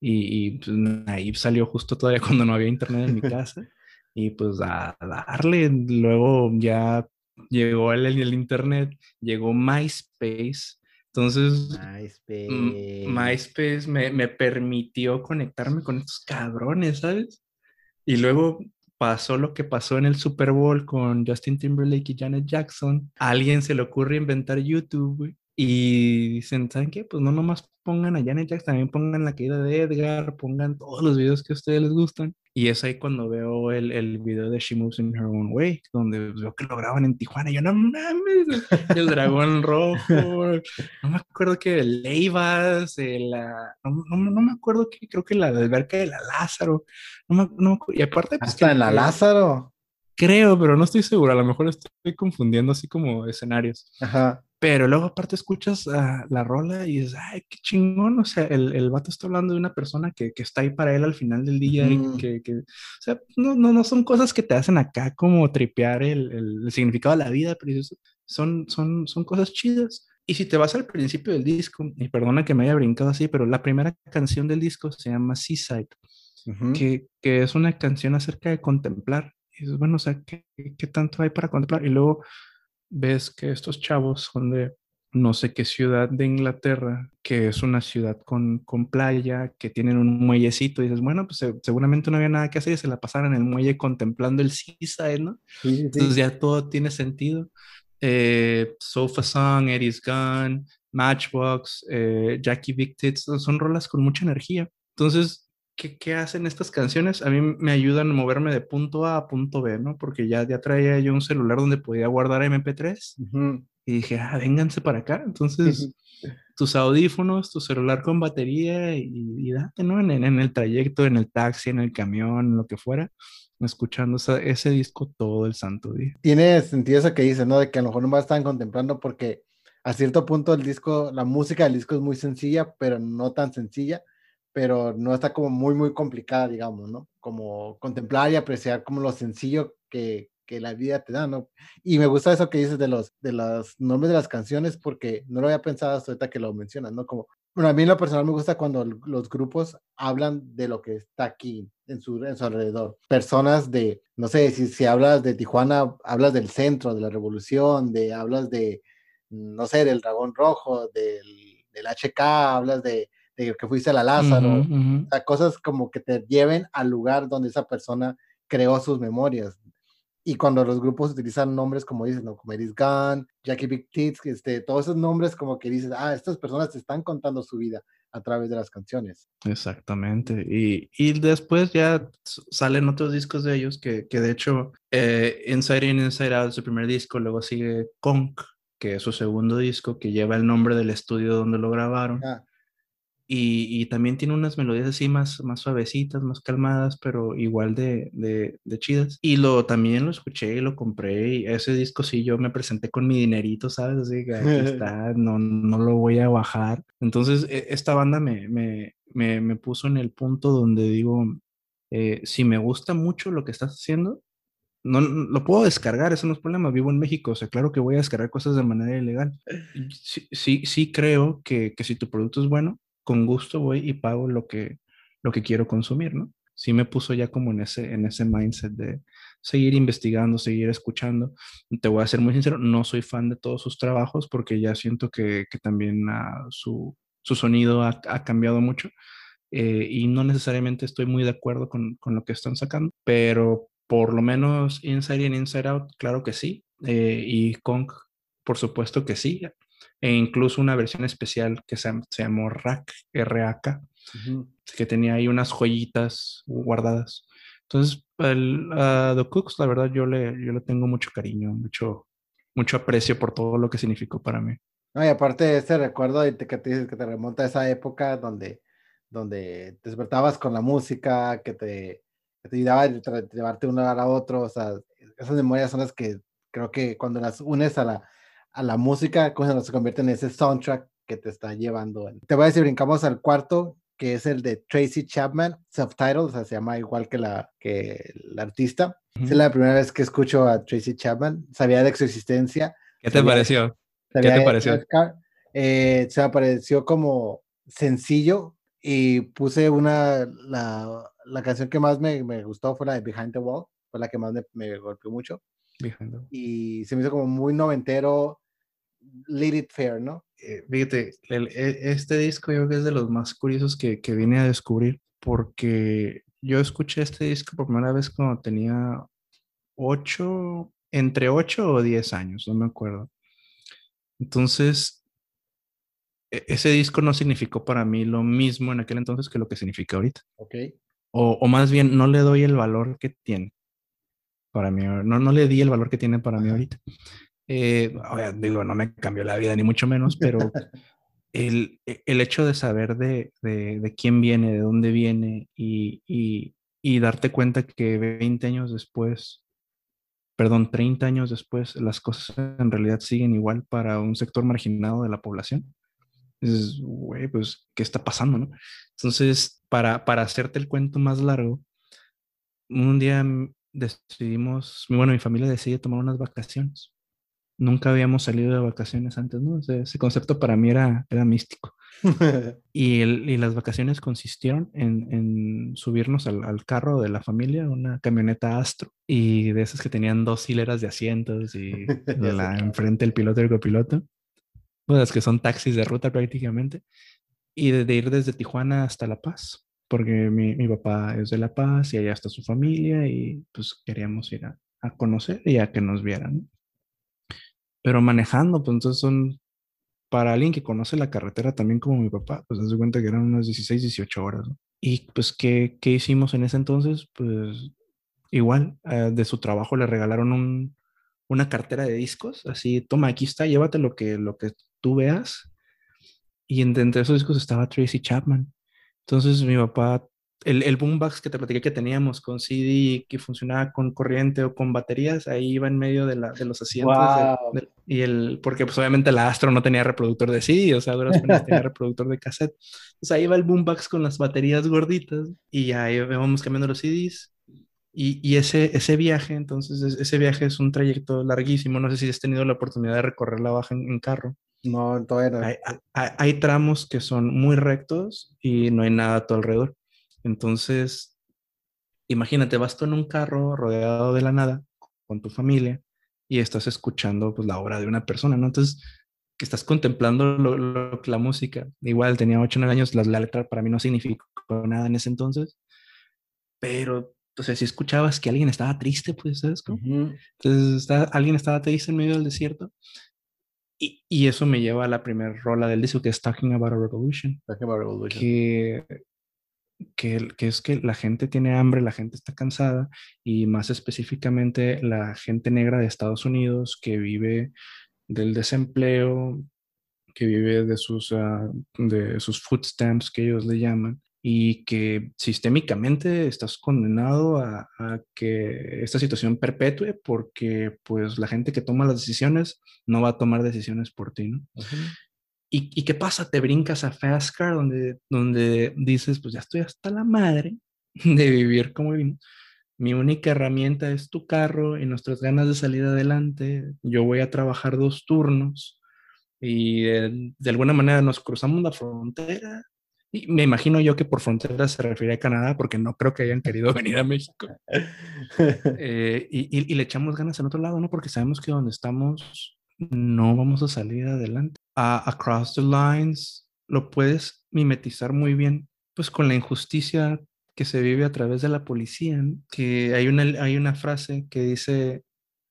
Y, y pues, ahí salió justo todavía cuando no había internet en mi casa. y pues a, darle, luego ya llegó el, el internet, llegó MySpace. Entonces, MySpace, MySpace me, me permitió conectarme con estos cabrones, ¿sabes? Y luego pasó lo que pasó en el Super Bowl con Justin Timberlake y Janet Jackson, a alguien se le ocurre inventar YouTube y dicen, ¿saben qué? Pues no nomás pongan a Janet Jackson, también pongan la caída de Edgar, pongan todos los videos que a ustedes les gustan. Y es ahí cuando veo el, el video de She Moves in Her Own Way, donde veo que lo graban en Tijuana. Y yo, no mames, el dragón rojo, no me acuerdo que Leivas, la, no, no, no, me acuerdo que creo que la alberca de la Lázaro. No no, y aparte, pues, hasta en la Lázaro. Creo, pero no estoy seguro. A lo mejor estoy confundiendo así como escenarios. Ajá. Pero luego aparte escuchas la rola y dices, ay, qué chingón, o sea, el, el vato está hablando de una persona que, que, está ahí para él al final del día y que, que, o sea, no, no, no son cosas que te hacen acá como tripear el, el, significado de la vida, pero son, son, son cosas chidas. Y si te vas al principio del disco, y perdona que me haya brincado así, pero la primera canción del disco se llama Seaside, que, que es una canción acerca de contemplar. Y dices, bueno, o sea, ¿qué, ¿qué tanto hay para contemplar? Y luego ves que estos chavos son de no sé qué ciudad de Inglaterra, que es una ciudad con, con playa, que tienen un muellecito, y dices, bueno, pues seguramente no había nada que hacer y se la pasaron en el muelle contemplando el seaside, ¿no? Entonces ya todo tiene sentido. Eh, Sofa Song, Eddie's Gun, Matchbox, eh, Jackie Big Tits, son rolas con mucha energía. Entonces, ¿qué, hacen estas canciones? A mí me ayudan a moverme de punto A a punto B, ¿no? Porque ya, ya traía yo un celular donde podía guardar MP3 y dije, ah, vénganse para acá. Entonces, tus audífonos, tu celular con batería y, date, ¿no? En, en, el trayecto, en el taxi, en el camión, lo que fuera, escuchando ese disco todo el santo día. Tiene sentido eso que dices, ¿no? De que a lo mejor no me están contemplando porque a cierto punto el disco, la música del disco es muy sencilla, pero no tan sencilla pero no está como muy, muy complicada, digamos, ¿no? Como contemplar y apreciar como lo sencillo que, que la vida te da, ¿no? Y me gusta eso que dices de los, de los nombres de las canciones porque no lo había pensado hasta ahorita que lo mencionas, ¿no? Como, bueno, a mí en lo personal me gusta cuando los grupos hablan de lo que está aquí en su, en su alrededor. Personas de, no sé, si, si hablas de Tijuana, hablas del centro, de la revolución, de, hablas de, no sé, del dragón rojo, del, del HK, hablas de, que fuiste a la Lázaro, o sea, cosas como que te lleven al lugar donde esa persona creó sus memorias. Y cuando los grupos utilizan nombres como dices, ¿no? Como Eddie's Gun, Jackie Big Tits, este, todos esos nombres como que dices, ah, estas personas te están contando su vida a través de las canciones. Exactamente. Y, y después ya salen otros discos de ellos que, que de hecho, eh, Inside In, Inside Out es su primer disco, luego sigue Conk, que es su segundo disco, que lleva el nombre del estudio donde lo grabaron. Ah. Y, también tiene unas melodías así más, más suavecitas, más calmadas, pero igual de, de, de, chidas. Y lo, también lo escuché y lo compré. Y ese disco sí, yo me presenté con mi dinerito, ¿sabes? Así que aquí está, no, no lo voy a bajar. Entonces, e, esta banda me, me, me, me puso en el punto donde digo, eh, si me gusta mucho lo que estás haciendo, no, lo puedo descargar, eso no es problema, vivo en México, o sea, claro que voy a descargar cosas de manera ilegal. Sí, sí, sí creo que, que si tu producto es bueno, con gusto voy y pago lo que, lo que quiero consumir, ¿no? Sí me puso ya como en ese, en ese mindset de seguir investigando, seguir escuchando. Te voy a ser muy sincero, no soy fan de todos sus trabajos porque ya siento que, que también uh, su, su, sonido ha, ha cambiado mucho eh, y no necesariamente estoy muy de acuerdo con, con, lo que están sacando, pero por lo menos Inside and Inside Out, claro que sí. Eh, y Kong, por supuesto que sí e incluso una versión especial que se, se llamó RAK, RAK, que tenía ahí unas joyitas guardadas. Entonces, el, a The Cooks, la verdad, yo le, yo le tengo mucho cariño, mucho, mucho aprecio por todo lo que significó para mí. No, y aparte de ese recuerdo que te dices que te remonta a esa época donde, donde te despertabas con la música, que te, que te ayudaba a llevarte de un lugar a otro, o sea, esas memorias son las que creo que cuando las unes a la, a la música, cuando se convierte en ese soundtrack que te está llevando. Te voy a decir, brincamos al cuarto, que es el de Tracy Chapman, self-titled, o sea, se llama igual que la, que la artista. Es la primera vez que escucho a Tracy Chapman, sabía de su existencia. ¿Qué te pareció? ¿Qué te pareció? Eh, se me pareció como sencillo y puse una, la, la canción que más me, me, gustó fue la de Behind the Wall, fue la que más me, me golpeó mucho. Y se me hizo como muy noventero, Let It Fair, ¿no? Eh, fíjate, e, este disco yo creo que es de los más curiosos que, que vine a descubrir porque yo escuché este disco por primera vez cuando tenía 8, entre 8 o 10 años, no me acuerdo. Entonces, e-, ese disco no significó para mí lo mismo en aquel entonces que lo que significa ahorita. Ok. O, o más bien, no le doy el valor que tiene para mí. No, no le di el valor que tiene para mí ahorita. Eh, digo, no me cambió la vida, ni mucho menos, pero el, e, el hecho de saber de, de, de, quién viene, de dónde viene y, y, y darte cuenta que 20 años después perdón, 30 años después, las cosas en realidad siguen igual para un sector marginado de la población. Es, güey, pues, ¿qué está pasando, no? Entonces, para, para hacerte el cuento más largo, un día decidimos, bueno, mi familia decide tomar unas vacaciones. Nunca habíamos salido de vacaciones antes, ¿no? Ese, concepto para mí era, era místico. y, el, y, las vacaciones consistieron en, en subirnos al, al, carro de la familia, una camioneta Astro, y de esas que tenían dos hileras de asientos y la, enfrente el piloto y el copiloto. Pues que son taxis de ruta prácticamente. Y de, de ir desde Tijuana hasta La Paz porque mi, mi, papá es de La Paz y allá está su familia y pues queríamos ir a, a conocer y a que nos vieran. Pero manejando, pues entonces son, para alguien que conoce la carretera también como mi papá, pues se cuenta que eran unas 16, 18 horas. ¿no? Y pues, ¿qué, ¿qué, hicimos en ese entonces? Pues igual, uh, de su trabajo le regalaron un, una cartera de discos, así, toma, aquí está, llévate lo que, lo que tú veas. Y entre esos discos estaba Tracy Chapman. Entonces mi papá, el, el boombox que te platiqué que teníamos con CD que funcionaba con corriente o con baterías, ahí iba en medio de, la, de los asientos. Wow. De, de, y el, porque pues obviamente la Astro no tenía reproductor de CD, o sea, duras penas tenía reproductor de cassette. Entonces ahí iba el boombox con las baterías gorditas y ya íbamos cambiando los CDs. Y, y, ese, ese viaje, entonces, ese viaje es un trayecto larguísimo. No sé si has tenido la oportunidad de recorrer la baja en, en carro. No, todavía no. Hay, hay, hay, tramos que son muy rectos y no hay nada a tu alrededor. Entonces, imagínate, vas tú en un carro rodeado de la nada con tu familia y estás escuchando pues, la obra de una persona, ¿no? Entonces, que estás contemplando lo, lo, la música. Igual tenía 8 o 9 años, la, la letra para mí no significó nada en ese entonces, pero entonces, si escuchabas que alguien estaba triste, pues, ¿sabes? Uh -huh. Entonces, está, alguien estaba triste en medio del desierto y, y, eso me lleva a la primera rola del disco que es Talking About a Revolution. Talking About a Revolution. Que, que, que, es que la gente tiene hambre, la gente está cansada y más específicamente la gente negra de Estados Unidos que vive del desempleo, que vive de sus, uh, de sus food stamps que ellos le llaman y que sistémicamente estás condenado a, que esta situación perpetúe porque pues la gente que toma las decisiones no va a tomar decisiones por ti, ¿no? Uh. ¿Y, ¿Y, qué pasa? Te brincas a Fast Car donde, donde dices, pues ya estoy hasta la madre de vivir como vivimos. Mi única herramienta es tu carro y nuestras ganas de salir adelante. Yo voy a trabajar dos turnos y de, de alguna manera nos cruzamos la frontera y me imagino yo que por frontera se refiere a Canadá porque no creo que hayan querido venir a México. eh, y, y, y, le echamos ganas al otro lado, ¿no? Porque sabemos que donde estamos no vamos a salir adelante. Across the lines lo puedes mimetizar muy bien, pues con la injusticia que se vive a través de la policía, ¿no? que hay una, hay una frase que dice,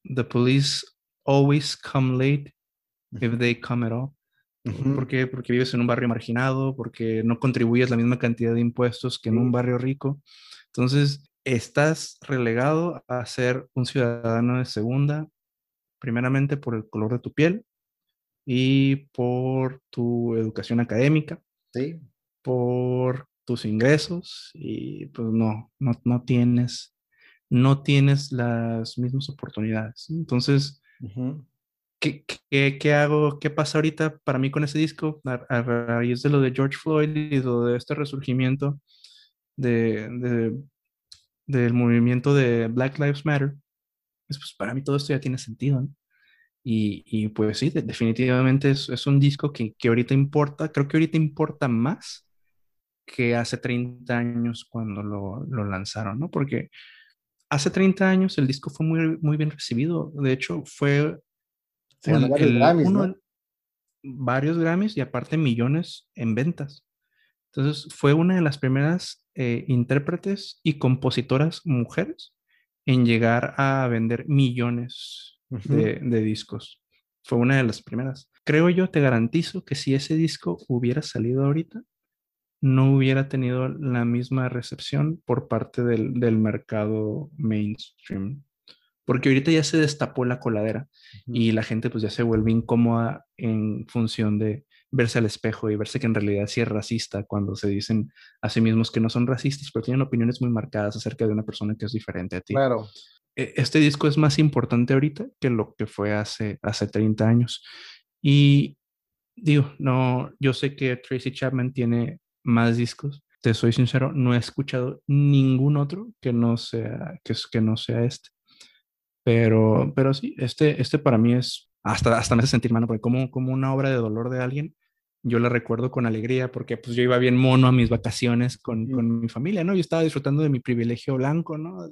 the police always come late if they come at all. Uh -huh. ¿Por qué? Porque vives en un barrio marginado, porque no contribuyes la misma cantidad de impuestos que en un barrio rico. Entonces, estás relegado a ser un ciudadano de segunda, primeramente por el color de tu piel y por tu educación académica, sí. por tus ingresos y pues no, no, no tienes, no tienes las mismas oportunidades. Entonces, uh -huh. ¿Qué, qué, ¿qué, hago? ¿Qué pasa ahorita para mí con ese disco? A, a raíz de lo de George Floyd y lo de este resurgimiento de, de, del movimiento de Black Lives Matter, pues, pues para mí todo esto ya tiene sentido. ¿no? Y, y, pues sí, definitivamente es, es un disco que, que, ahorita importa, creo que ahorita importa más que hace 30 años cuando lo, lo lanzaron, ¿no? Porque hace 30 años el disco fue muy, muy bien recibido. De hecho, fue Sí, el, varios, el, Grammys, uno, ¿no? varios Grammys y aparte millones en ventas. Entonces fue una de las primeras eh, intérpretes y compositoras mujeres en llegar a vender millones de, de discos. Fue una de las primeras. Creo yo, te garantizo que si ese disco hubiera salido ahorita, no hubiera tenido la misma recepción por parte del, del mercado mainstream. Porque ahorita ya se destapó la coladera y la gente pues ya se vuelve incómoda en función de verse al espejo y verse que en realidad sí es racista cuando se dicen a sí mismos que no son racistas, pero tienen opiniones muy marcadas acerca de una persona que es diferente a ti. Claro. E, este disco es más importante ahorita que lo que fue hace, hace 30 años. Y digo, no, yo sé que Tracy Chapman tiene más discos. Te soy sincero, no he escuchado ningún otro que no sea, que, que no sea este. Pero, pero sí, este, este para mí es, hasta, hasta me hace sentir, mano, porque como, como una obra de dolor de alguien, yo la recuerdo con alegría porque pues yo iba bien mono a mis vacaciones con, con mi familia, ¿no? Yo estaba disfrutando de mi privilegio blanco, ¿no?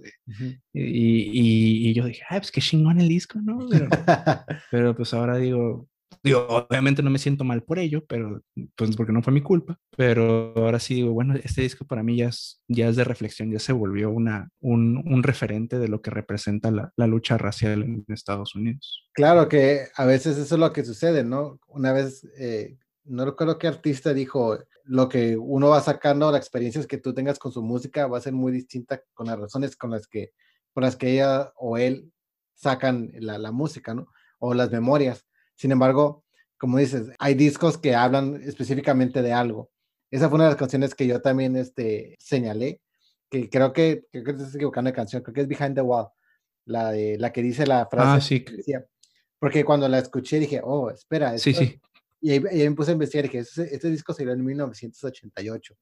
y, y, y, yo dije, ay, pues qué chingón el disco, ¿no? Pero, pero pues ahora digo, Digo, obviamente no me siento mal por ello, pero pues porque no fue mi culpa. Pero ahora sí digo, bueno, este disco para mí ya es, ya es de reflexión, ya se volvió una, un, un referente de lo que representa la, la, lucha racial en Estados Unidos. Claro que a veces eso es lo que sucede, ¿no? Una vez, eh, no recuerdo qué artista dijo, lo que uno va sacando, las experiencias que tú tengas con su música va a ser muy distinta con las razones con las que, con las que ella o él sacan la, la música, ¿no? O las memorias sin embargo, como dices, hay discos que hablan específicamente de algo. Esa fue una de las canciones que yo también este, señalé, que creo que, creo que te estás equivocando de canción, creo que es Behind the Wall, la, de, la que dice la frase. Ah, sí. porque cuando la escuché dije, oh, espera. Sí, sí. Y ahí, me puse a investigar dije, este, este disco salió en 1988.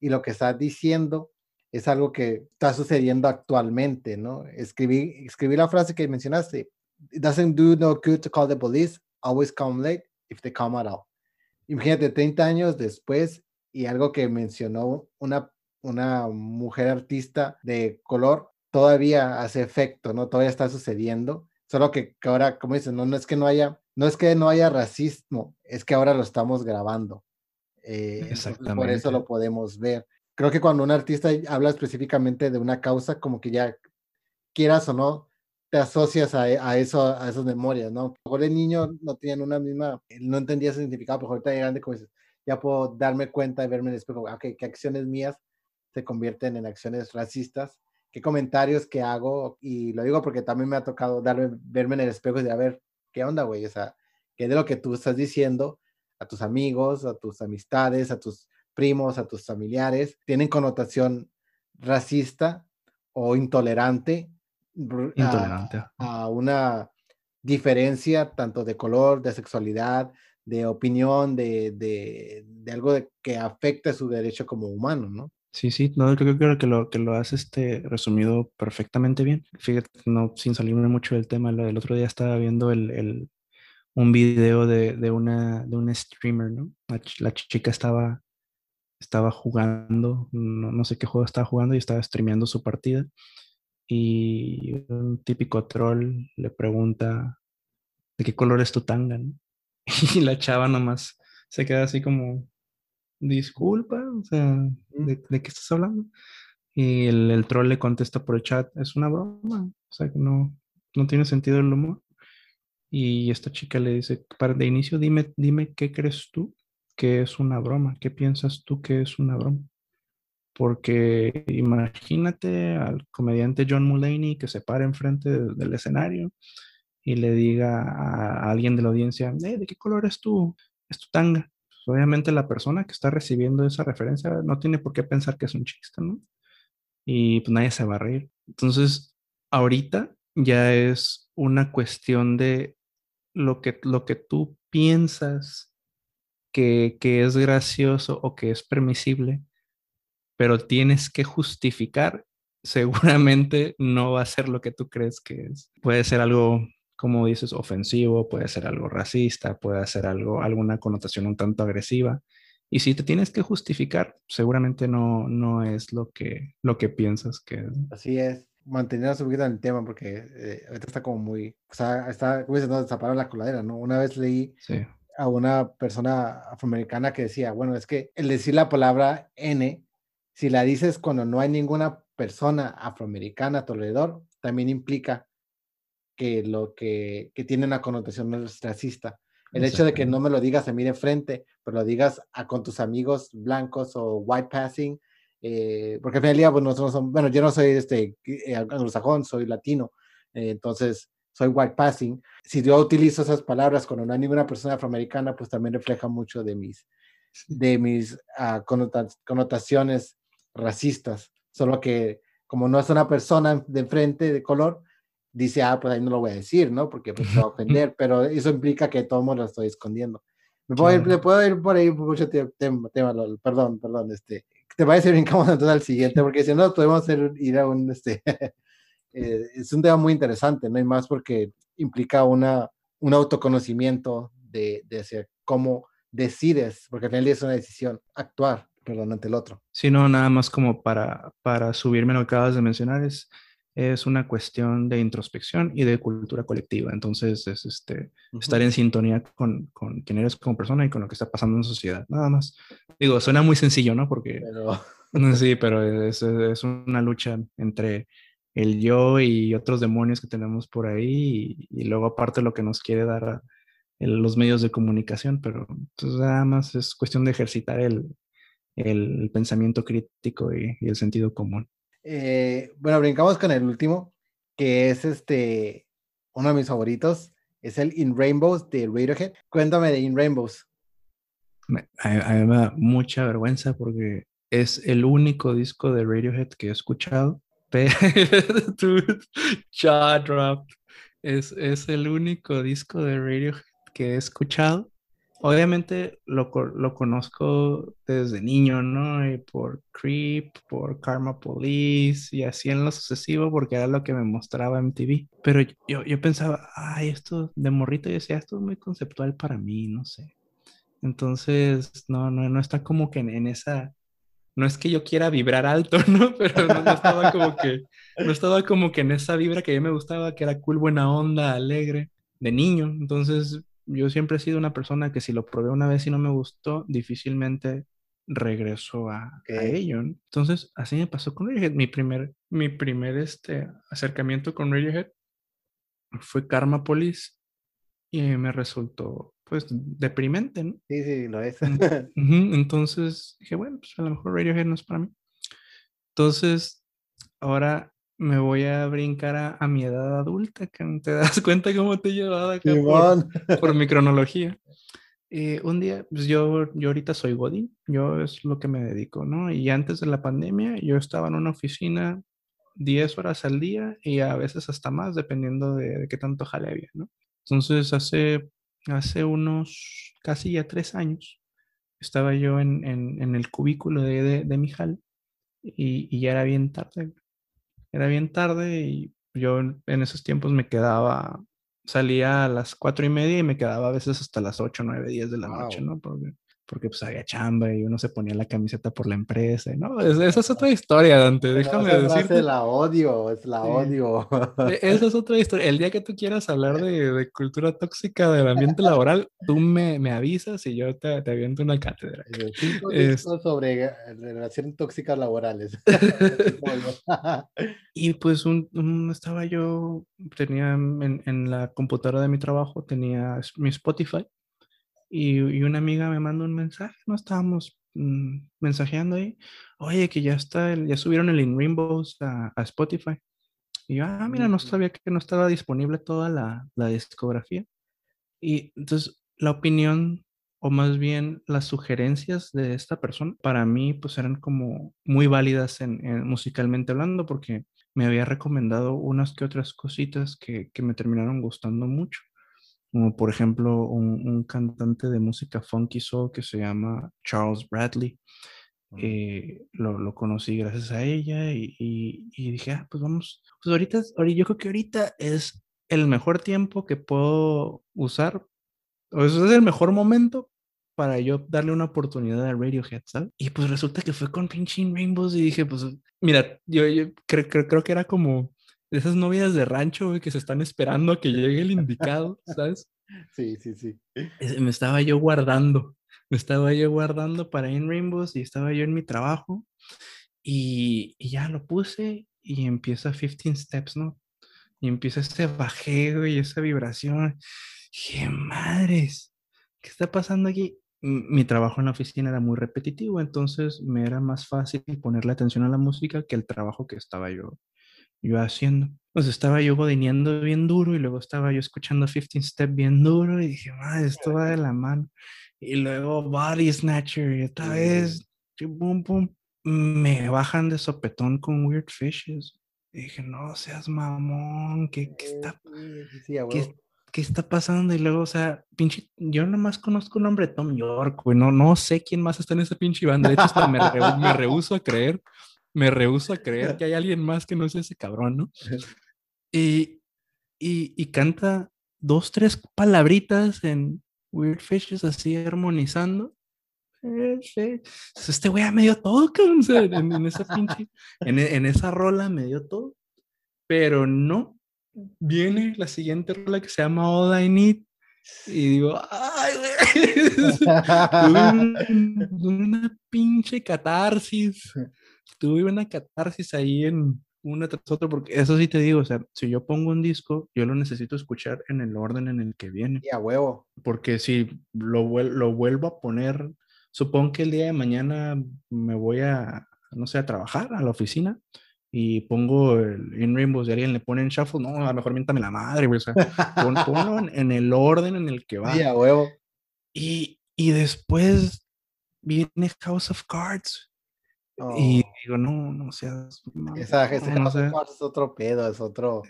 Y lo que está diciendo es algo que está sucediendo actualmente, ¿no? Escribí, escribí la frase que mencionaste. It doesn't do no good to call the police always come late if they come at all. Imagínate, 30 años después y algo que mencionó una, una mujer artista de color todavía hace efecto, ¿no? Todavía está sucediendo. Solo que, ahora, como dicen, no, no es que no haya, no es que no haya racismo, es que ahora lo estamos grabando. Eh, Exactamente. Por eso lo podemos ver. Creo que cuando un artista habla específicamente de una causa, como que ya quieras o no, te asocias a, a, eso, a esas memorias, ¿no? A lo mejor el niño no tenían una misma, no entendía ese significado, pero ahorita de grande, como dices, ya puedo darme cuenta y verme en el espejo, okay, ah, qué acciones mías se convierten en acciones racistas, qué comentarios que hago, y lo digo porque también me ha tocado darme, verme en el espejo y de a ver, ¿qué onda, güey? O sea, ¿qué de lo que tú estás diciendo a tus amigos, a tus amistades, a tus primos, a tus familiares, tienen connotación racista o intolerante Intolerante. A, una diferencia tanto de color, de sexualidad, de opinión, de, de, de algo de, que afecta su derecho como humano, ¿no? Sí, sí, no, creo, creo que lo que lo has este, resumido perfectamente bien. Fíjate, no, sin salirme mucho del tema, del otro día estaba viendo el, el un video de, de, una, de una streamer, ¿no? La, la, chica estaba, estaba jugando, no, no sé qué juego estaba jugando y estaba streameando su partida y un típico troll le pregunta de qué color es tu tanga, Y la chava nomás se queda así como, disculpa, o sea, ¿de, qué estás hablando? Y el, el, troll le contesta por el chat, es una broma, o sea, que no, no tiene sentido el humor. Y esta chica le dice, para de inicio, dime, dime qué crees tú que es una broma, qué piensas tú que es una broma porque imagínate al comediante John Mulaney que se para enfrente del escenario y le diga a, alguien de la audiencia, ¿de qué color es tu, es tu tanga? Obviamente la persona que está recibiendo esa referencia no tiene por qué pensar que es un chiste, ¿no? Y pues nadie se va a reír. Entonces, ahorita ya es una cuestión de lo que, lo que tú piensas que, que es gracioso o que es permisible pero tienes que justificar, seguramente no va a ser lo que tú crees que es. Puede ser algo, como dices, ofensivo, puede ser algo racista, puede ser algo, alguna connotación un tanto agresiva. Y si te tienes que justificar, seguramente no, no es lo que, lo que piensas que es. Así es. Mantener su vida en el tema porque eh, ahorita está como muy, o sea, está, como dices, no, la coladera, ¿no? Una vez leí sí a una persona afroamericana que decía, bueno, es que el decir la palabra N, si la dices cuando no hay ninguna persona afroamericana a tu alrededor, también implica que lo que, que tiene una connotación racista. El hecho de que no me lo digas a mí de frente, pero lo digas a, con tus amigos blancos o white passing, eh, porque al final del día, pues nosotros somos, bueno, yo no soy este eh, anglosajón, soy latino, eh, entonces soy white passing. Si yo utilizo esas palabras cuando no hay ninguna persona afroamericana, pues también refleja mucho de mis, de mis uh, connotaciones racistas. Solo que como no es una persona de frente de color, dice, ah, pues ahí no lo voy a decir, ¿no? Porque pues va a ofender, pero eso implica que todo mundo lo estoy escondiendo. Me puedo, ir, puedo ir por ahí mucho tema, perdón, perdón, este, te va a ser incómodo entonces al siguiente, porque si no, podemos ir a un, este, eh, es un tema muy interesante, ¿no? Y más porque implica una, un autoconocimiento de, de hacer cómo decides, porque al final es una decisión, actuar, perdón, ante el otro. Sí, no, nada más como para, para subirme lo que acabas de mencionar, es es una cuestión de introspección y de cultura colectiva. Entonces, es este, estar en sintonía con, con quién eres como persona y con lo que está pasando en la sociedad. Nada más. Digo, suena muy sencillo, ¿no? Porque... Sí, pero es, es, una lucha entre el yo y otros demonios que tenemos por ahí y, luego aparte lo que nos quiere dar los medios de comunicación, pero pues, nada más es cuestión de ejercitar el, el pensamiento crítico y el sentido común. Eh, bueno, brincamos con el último, que es este, uno de mis favoritos, es el In Rainbows de Radiohead. Cuéntame de In Rainbows. A, me da mucha vergüenza porque es el único disco de Radiohead que he escuchado. Jaw drop. Es, es el único disco de Radiohead que he escuchado obviamente lo, lo, conozco desde niño, ¿no? Y por Creep, por Karma Police y así en lo sucesivo, porque era lo que me mostraba en TV. Pero yo, yo pensaba, ay, esto de morrito, yo decía, esto es muy conceptual para mí, no sé. Entonces, no, no, no está como que en, esa, no es que yo quiera vibrar alto, ¿no? Pero no, estaba como que, no estaba como que en esa vibra que a mí me gustaba, que era cool, buena onda, alegre, de niño. Entonces, yo siempre he sido una persona que si lo probé una vez y no me gustó, difícilmente regreso a, ello. Entonces, así me pasó con Radiohead. Mi primer, mi primer este, acercamiento con Radiohead fue Karma Police y me resultó, pues, deprimente, ¿no? Sí, sí, lo es. Entonces dije, bueno, pues a lo mejor Radiohead no es para mí. Entonces, ahora me voy a brincar a, mi edad adulta, que te das cuenta cómo te he llevado acá por, mi cronología. Eh, un día, pues yo, yo ahorita soy Godín, yo es lo que me dedico, ¿no? Y antes de la pandemia, yo estaba en una oficina 10 horas al día y a veces hasta más, dependiendo de, qué tanto jale había, ¿no? Entonces, hace, hace unos casi ya tres años, estaba yo en, en, en el cubículo de, de, de mi jal y, y ya era bien tarde era bien tarde y yo en esos tiempos me quedaba, salía a las cuatro y media y me quedaba a veces hasta las ocho, nueve, diez de la noche, ¿no? Porque porque pues había chamba y uno se ponía la camiseta por la empresa. No, esa es otra historia, Dante, déjame decirte. la odio, es la odio. E, esa es otra historia. El día que tú quieras hablar de, de cultura tóxica del ambiente laboral, tú me, me, avisas y yo te, te aviento una cátedra. Cinco es... sobre relaciones tóxicas laborales. y pues un, estaba yo, tenía en, en la computadora de mi trabajo, tenía mi Spotify y, una amiga me mandó un mensaje, no estábamos mm, mensajeando ahí, oye, que ya está, ya subieron el In Rainbows a, Spotify. Y yo, ah, mira, no sabía que no estaba disponible toda la, la discografía. Y entonces la opinión o más bien las sugerencias de esta persona, para mí pues eran como muy válidas en, musicalmente hablando porque me había recomendado unas que otras cositas que, que me terminaron gustando mucho como por ejemplo un, cantante de música funky soul que se llama Charles Bradley. Mm. Eh, lo, lo, conocí gracias a ella y, y, dije, ah, pues vamos, pues ahorita, yo creo que ahorita es el mejor tiempo que puedo usar, o es el mejor momento para yo darle una oportunidad a Radiohead, ¿sabes? Y pues resulta que fue con Pinching Rainbows y dije, pues mira, yo, yo creo, creo, creo que era como de esas novias de rancho, que se están esperando a que llegue el indicado, ¿sabes? Sí, sí, sí. Me estaba yo guardando, me estaba yo guardando para In Rainbows y estaba yo en mi trabajo y, y ya lo puse y empieza 15 Steps, ¿no? Y empieza este bajeo y esa vibración. ¡Qué madres! ¿Qué está pasando aquí? Mi trabajo en la oficina era muy repetitivo, entonces me era más fácil ponerle atención a la música que el trabajo que estaba yo, yo haciendo. Pues estaba yo godineando bien duro y luego estaba yo escuchando 15 Step bien duro y dije, madre, esto va de la mano. Y luego Body Snatcher y otra vez, pum, pum, me bajan de sopetón con Weird Fishes. Y dije, no seas mamón, ¿qué, qué está, ¿qué, ¿qué, está pasando? Y luego, o sea, pinche, yo nomás conozco el nombre Tom York, güey, no, no sé quién más está en esa pinche banda. De hecho, hasta me, me rehuso a creer, me rehuso a creer que hay alguien más que no sea ese cabrón, ¿no? Y, y, y canta dos, tres palabritas en Weird Fishes así armonizando. Este güey me dio todo, en, en, esa pinche, en, en, esa rola me dio todo. Pero no, viene la siguiente rola que se llama All I Need. Y digo, ay, güey. tuve una pinche catarsis. Tuve una catarsis ahí en, una tras otra, porque eso sí te digo, o sea, si yo pongo un disco, yo lo necesito escuchar en el orden en el que viene. Y a huevo. Porque si lo, lo vuelvo a poner, supongo que el día de mañana me voy a, no sé, a trabajar a la oficina y pongo el In Rainbows y alguien le pone en shuffle, no, a lo mejor miéntame la madre, güey, o sea, ponlo en, el orden en el que va. Y a huevo. Y, y después viene House of Cards y digo, no, no seas. Esa, ese no, es otro pedo, es otro.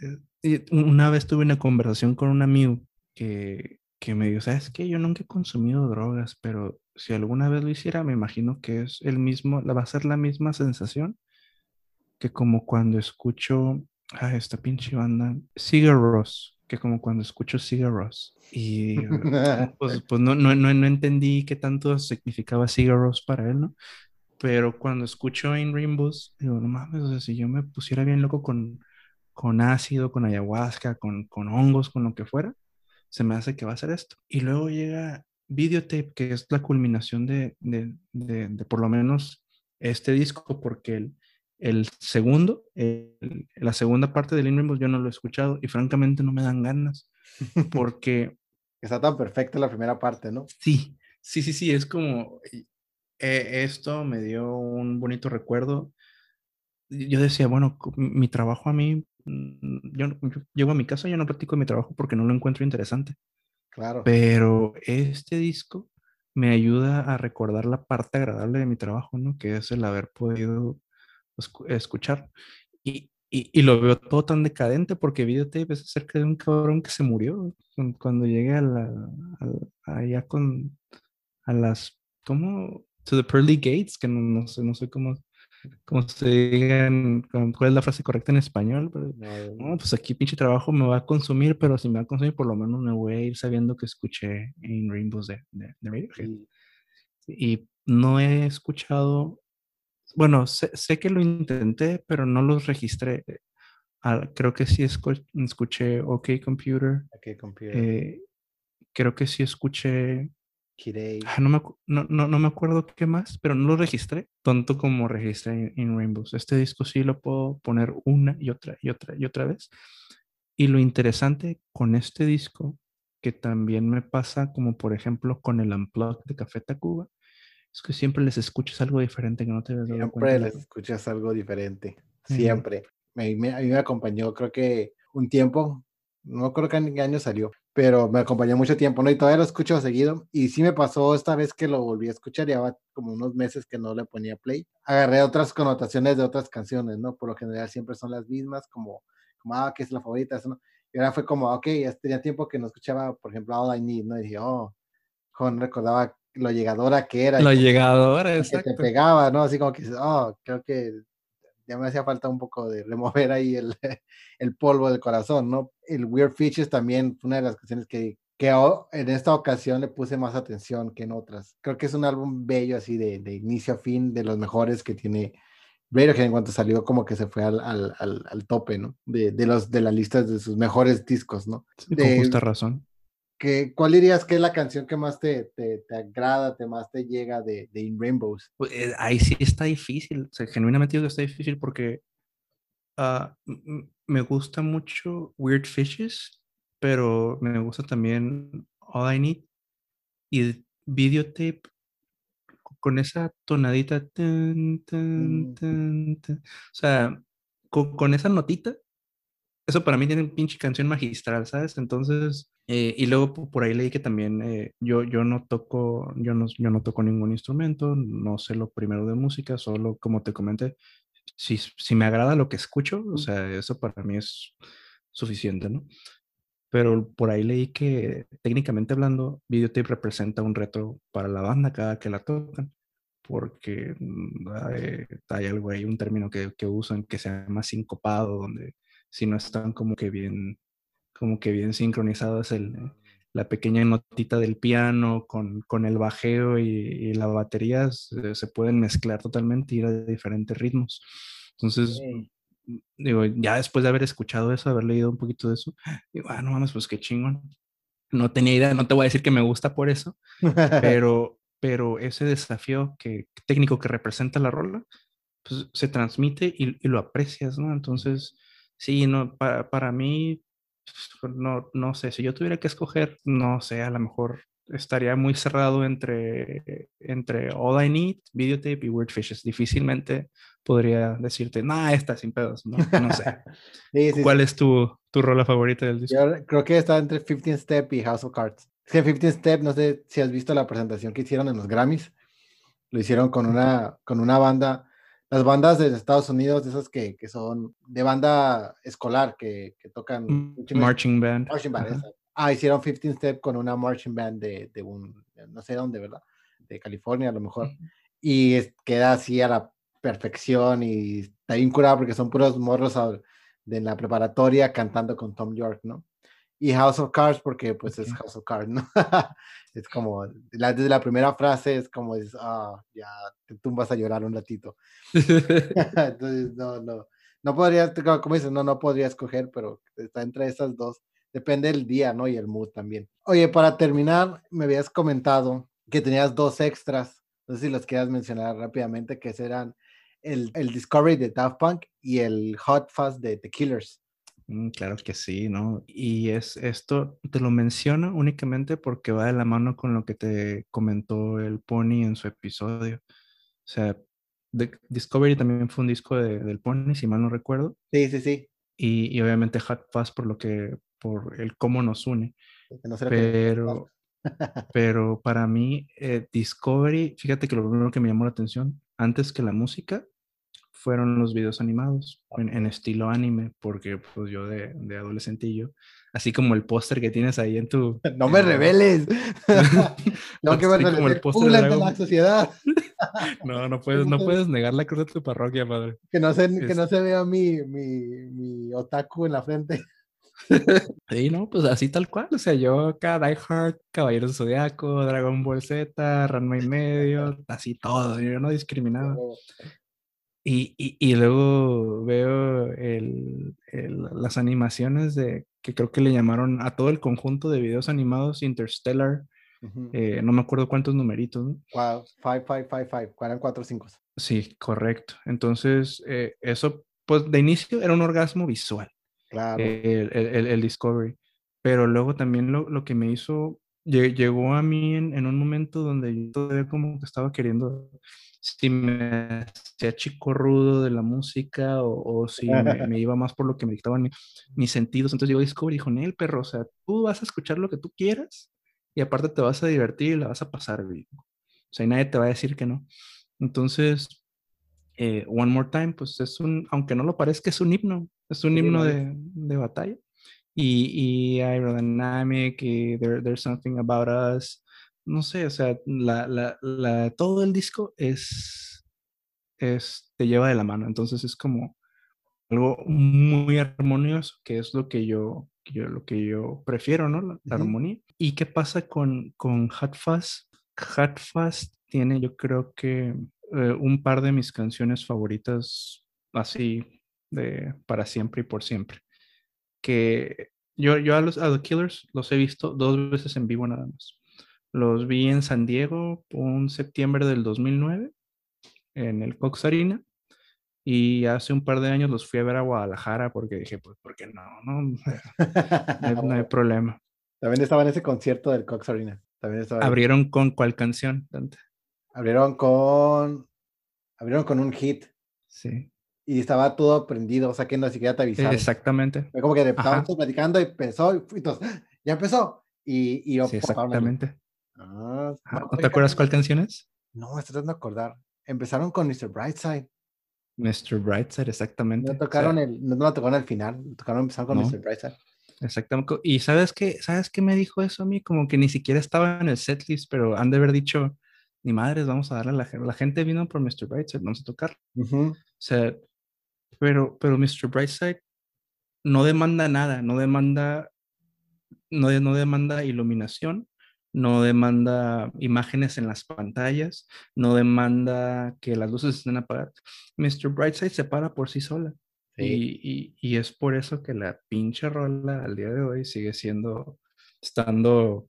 Eh, una vez tuve una conversación con un amigo que, que me dijo, ¿sabes qué? Yo nunca he consumido drogas, pero si alguna vez lo hiciera, me imagino que es el mismo, va a ser la misma sensación que como cuando escucho a esta pinche banda, Sigur Ross, que como cuando escucho Sigur Ross. Y pues, pues no, no, no, no, entendí qué tanto significaba Sigur Ross para él, ¿no? Pero cuando escucho In Rainbows, digo, no mames, o sea, si yo me pusiera bien loco con, con ácido, con ayahuasca, con, con hongos, con lo que fuera, se me hace que va a ser esto. Y luego llega Videotape, que es la culminación de, de, de, por lo menos este disco, porque el, el segundo, la segunda parte de In Rainbows yo no lo he escuchado y francamente no me dan ganas, porque... Está tan perfecta la primera parte, ¿no? Sí, sí, sí, sí, es como, eh, esto me dio un bonito recuerdo. Yo decía, bueno, mi trabajo a mí, mm, yo, llego a mi casa yo no practico mi trabajo porque no lo encuentro interesante. Claro. Pero este disco me ayuda a recordar la parte agradable de mi trabajo, ¿no? Que es el haber podido escuchar. Y, y, y, lo veo todo tan decadente porque videotape es acerca de un cabrón que se murió cuando llegué a la, allá con, a las, ¿cómo? To the pearly gates, que no, sé, no sé cómo, cómo se digan, cuál es la frase correcta en español, pero no, pues aquí pinche trabajo me va a consumir, pero si me va a consumir, por lo menos me voy a ir sabiendo que escuché en Rainbows de, de, Radiohead. Y no he escuchado, bueno, sé, sé, que lo intenté, pero no los registré. Ah, creo que sí escuché OK Computer. Okay, computer. Eh, creo que sí escuché Ah, no, me, no, no, no, me acuerdo qué más, pero no lo registré, tanto como registré en, Rainbows. Este disco sí lo puedo poner una y otra y otra y otra vez. Y lo interesante con este disco, que también me pasa como por ejemplo con el Unplugged de Café Tacuba, es que siempre les escuchas algo diferente que no te ves Siempre les escuchas algo diferente, siempre. a mí me acompañó creo que un tiempo, no creo que en qué año salió, pero me acompañó mucho tiempo, ¿no? Y todavía lo escucho seguido. Y sí me pasó esta vez que lo volví a escuchar, ya como unos meses que no le ponía play. Agarré otras connotaciones de otras canciones, ¿no? Por lo general siempre son las mismas, como, como ah, que es la favorita, ¿no? Y ahora fue como, ok, ya tenía tiempo que no escuchaba, por ejemplo, All I Need, ¿no? Y dije, oh, con recordaba lo llegadora que era. Lo llegadora, exacto. Que te pegaba, ¿no? Así como que, oh, creo que ya me hacía falta un poco de remover ahí el, el polvo del corazón, ¿no? El Weird Features también fue una de las canciones que, que en esta ocasión le puse más atención que en otras. Creo que es un álbum bello así de, de inicio a fin, de los mejores que tiene que en cuanto salió como que se fue al, al, al, tope, ¿no? De, de, los, de las listas de sus mejores discos, ¿no? con justa razón. ¿Qué, ¿Cuál dirías que es la canción que más te, te, te agrada, te más te llega de, de In Rainbows? Pues, eh, ahí sí está difícil, o sea, genuinamente digo que está difícil porque ah, me gusta mucho Weird Fishes, pero me gusta también All I Need y Videotape con esa tonadita, mm. o sea, con, con, esa notita, eso para mí tiene un pinche canción magistral, ¿sabes? Entonces, eh, y luego por ahí leí que también eh, yo, yo no toco, yo no, yo no toco ningún instrumento, no sé lo primero de música, solo como te comenté, si, si me agrada lo que escucho, o sea, eso para mí es suficiente, ¿no? Pero por ahí leí que técnicamente hablando, videotape representa un reto para la banda cada que la tocan, porque mm, hay, hay algo ahí, un término que, que usan que se llama sincopado, donde si no están como que bien, como que bien sincronizados el, la pequeña notita del piano con, con el bajeo y, y la batería se, se, pueden mezclar totalmente y ir a diferentes ritmos. Entonces, digo, ya después de haber escuchado eso, haber leído un poquito de eso, digo, ah, no mames, pues qué chingón. No tenía idea, no te voy a decir que me gusta por eso, pero, pero ese desafío que, técnico que representa la rola, pues se transmite y, y lo aprecias, ¿no? Entonces, sí, no, para, para mí, pues, no, no sé, si yo tuviera que escoger, no sé, a lo mejor estaría muy cerrado entre, entre All I Need, Videotape y Weird Fishes. Difícilmente podría decirte, nah, está sin pedos, no, no sé. sí, sí, ¿Cuál sí. es tu, tu rola favorita del disco? Yo creo que está entre 15 Step y House of Cards. Es que 15 Step, no sé si has visto la presentación que hicieron en los Grammys. Lo hicieron con una, con una banda, las bandas de Estados Unidos, esas que, que son de banda escolar, que, que tocan... Mm, marching Band. Marching Band, Ah, hicieron 15 Step con una marching band de, de un, no sé dónde, ¿verdad? De California a lo mejor. Y es, queda así a la perfección y está bien curado porque son puros morros de la preparatoria cantando con Tom York, ¿no? Y House of Cards porque pues okay. es House of Cards, ¿no? es como, la, desde la primera frase es como, es, ah, ya te tumbas a llorar un ratito. Entonces, no, no, no podría, como dices, no, no podría escoger, pero está entre esas dos depende del día, ¿no? Y el mood también. Oye, para terminar, me habías comentado que tenías dos extras, no sé si los quieras mencionar rápidamente, que serán el, el Discovery de Daft Punk y el Hot Fuzz de The Killers. Mm, claro que sí, ¿no? Y es esto, te lo menciono únicamente porque va de la mano con lo que te comentó el Pony en su episodio. O sea, The Discovery también fue un disco de, del Pony, si mal no recuerdo. Sí, sí, sí. Y, y obviamente Hot Fuzz por lo que por el cómo nos une. No pero, pero para mí, eh, Discovery, fíjate que lo primero que me llamó la atención, antes que la música, fueron los videos animados en, en estilo anime, porque pues yo de, de adolescentillo, así como el póster que tienes ahí en tu... No me reveles. no, que me como el póster de la sociedad. no, no puedes, no puedes negar la cruz de tu parroquia, padre. Que no se, es... que no se vea mi, mi, mi otaku en la frente. Sí, no, pues así tal cual. O sea, yo acá Die Hard, Caballeros Zodiaco, Dragon Ball Z, Ranma y medio, así todo. Yo no discriminaba. Y, y, y luego veo el, el, las animaciones de que creo que le llamaron a todo el conjunto de videos animados Interstellar. Uh -huh. eh, no me acuerdo cuántos numeritos. ¿no? Wow, 5555, eran 4 5. Sí, correcto. Entonces, eh, eso, pues de inicio era un orgasmo visual. Claro. El, el, el, Discovery. Pero luego también lo, lo que me hizo, llegó a mí en, en, un momento donde yo todavía como que estaba queriendo, si me hacía chico rudo de la música o, o si me, me, iba más por lo que me dictaban mi, mis sentidos. Entonces llegó Discovery y dijo, Nel, perro, o sea, tú vas a escuchar lo que tú quieras y aparte te vas a divertir y la vas a pasar bien. O sea, y nadie te va a decir que no. Entonces, eh, One More Time, pues es un, aunque no lo parezca, es un himno, es un sí, himno de, de, batalla. Y, y Aerodynamic y there, There's Something About Us, no sé, o sea, la, la, la, todo el disco es, es, te lleva de la mano, entonces es como algo muy armonioso, que es lo que yo, yo lo que yo prefiero, ¿no? La, la uh -huh. armonía. ¿Y qué pasa con, con? Hot Fuzz tiene, yo creo que eh, un par de mis canciones favoritas así de para siempre y por siempre. Que Yo, yo a los a The Killers los he visto dos veces en vivo nada más. Los vi en San Diego un septiembre del 2009 en el Cox Arena y hace un par de años los fui a ver a Guadalajara porque dije, pues, ¿por qué no? No, no, hay, problema. También estaba en ese concierto del Cox Arena. También ¿Abrieron con cuál canción, Dante? Abrieron con. Abrieron con un hit. Sí. Y estaba todo prendido, o sea que no siquiera te avisaron. Exactamente. Fue como que estábamos platicando y empezó, y entonces, ¡ah! ya empezó. Y, y yo, sí, exactamente. Ah, ¿No te acuerdas cuál canción es? No, estoy tratando de acordar. Empezaron con Mr. Brightside. Mr. Brightside, exactamente. No tocaron el, no lo tocaron al final, tocaron empezaron con Mr. Brightside. Exactamente. Y sabes qué, ¿sabes qué me dijo eso a mí? Como que ni siquiera estaba en el setlist, pero han de haber dicho, ni madres, vamos a darle a la gente. La gente vino por Mr. Brightside, vamos a tocar. O sea, pero, pero Mr. Brightside no demanda nada, no demanda, no, no demanda iluminación, no demanda imágenes en las pantallas, no demanda que las luces estén apagadas. Mr. Brightside se para por sí sola. Y, y, es por eso que la pinche rola al día de hoy sigue siendo, estando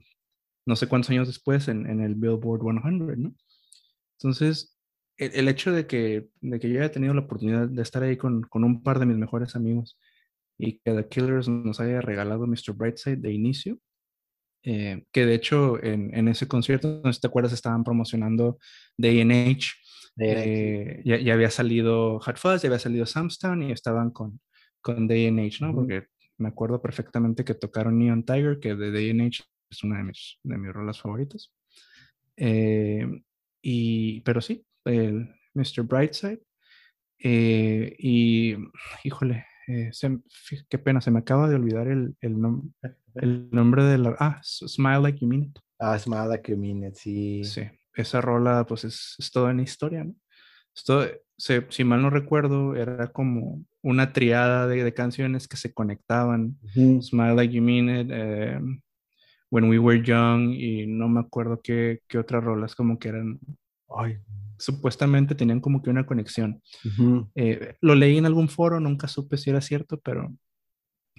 no sé cuántos años después en, en el Billboard 100, ¿no? Entonces, el, el, hecho de que, de que yo haya tenido la oportunidad de estar ahí con, con un par de mis mejores amigos y que The Killers nos haya regalado Mr. Brightside de inicio, eh, que de hecho en, en, ese concierto, no sé si te acuerdas, estaban promocionando Day and Age. Eh, ya, ya, había salido Hot Fuzz, ya había salido Samstown y estaban con, con Day and Age, ¿no? Porque me acuerdo perfectamente que tocaron Neon Tiger, que de Day and Age es una de mis, de mis rolas favoritas. Eh, y, pero sí, el Mr. Brightside. y, híjole, qué pena, se me acaba de olvidar el, el, nombre el nombre de la... Ah, Smile Like You Mean It. Ah, Smile Like You Mean It, sí. Sí, esa rola pues es, es toda una historia, ¿no? Esto, se, si mal no recuerdo, era como una triada de, de canciones que se conectaban. Smile Like You Mean It, eh, When We Were Young y no me acuerdo qué, qué otras rolas como que eran... Ay, supuestamente tenían como que una conexión. eh, lo leí en algún foro, nunca supe si era cierto, pero,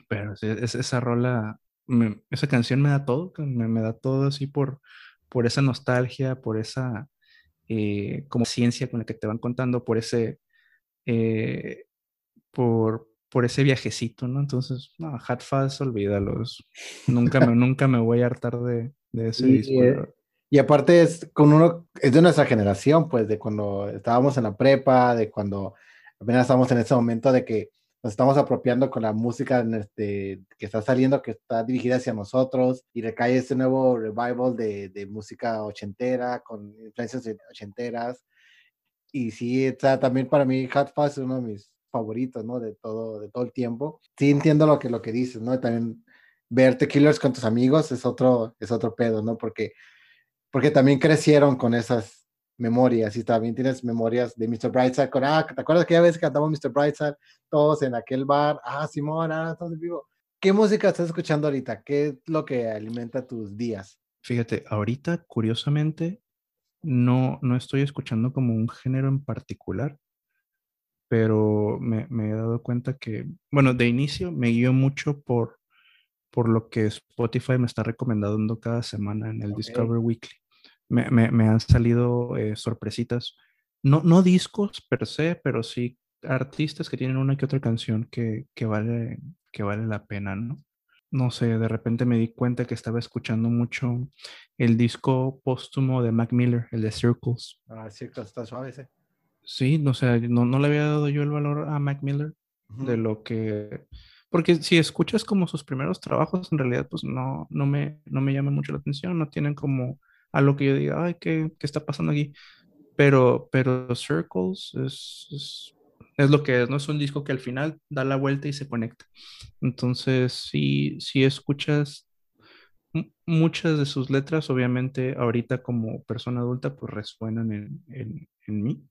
pero es, esa rola esa canción me da todo, me, me, da todo así por, por esa nostalgia, por esa eh, como ciencia con la que te van contando, por ese, eh, por, por ese viajecito, ¿no? Entonces, no, Hat Fast, olvídalos. Nunca me, nunca me voy a hartar de, de ese y, disco. Y aparte es con uno, es de nuestra generación, pues, de cuando estábamos en la prepa, de cuando apenas estábamos en ese momento de que nos estamos apropiando con la música este, que está saliendo, que está dirigida hacia nosotros, y recae este nuevo revival de, de música ochentera, con influencias ochenteras. Y sí, está, también para mí Hot Fuzz es uno de mis favoritos, ¿no? De todo, de todo el tiempo. Sí entiendo lo que, lo que dices, ¿no? También verte Killers con tus amigos es otro, es otro pedo, ¿no? Porque, porque también crecieron con esas memorias y también tienes memorias de Mr. Brightside con, ah, ¿te acuerdas que ya ves que cantamos Mr. Brightside todos en aquel bar? Ah, Simón, ah, estamos vivo. ¿Qué música estás escuchando ahorita? ¿Qué es lo que alimenta tus días? Fíjate, ahorita, curiosamente, no, no estoy escuchando como un género en particular, pero me, me he dado cuenta que, bueno, de inicio me guío mucho por, por lo que Spotify me está recomendando cada semana en el Discover Weekly me, me, me han salido eh, sorpresitas. No, no discos per se, pero sí artistas que tienen una que otra canción que, que, vale, que vale la pena, ¿no? No sé, de repente me di cuenta que estaba escuchando mucho el disco póstumo de Mac Miller, el de Circles. Ah, Circles está suave ese. Sí, no sé, no, no le había dado yo el valor a Mac Miller de lo que... Porque si escuchas como sus primeros trabajos, en realidad pues no, no, me, no me llama mucho la atención, no tienen como a lo que yo diga, ay, ¿qué, qué está pasando aquí? Pero, pero Circles es, es, lo que es, ¿no? Es un disco que al final da la vuelta y se conecta. Entonces, si, si escuchas muchas de sus letras, obviamente, ahorita como persona adulta, pues resuenan en, en, en mí,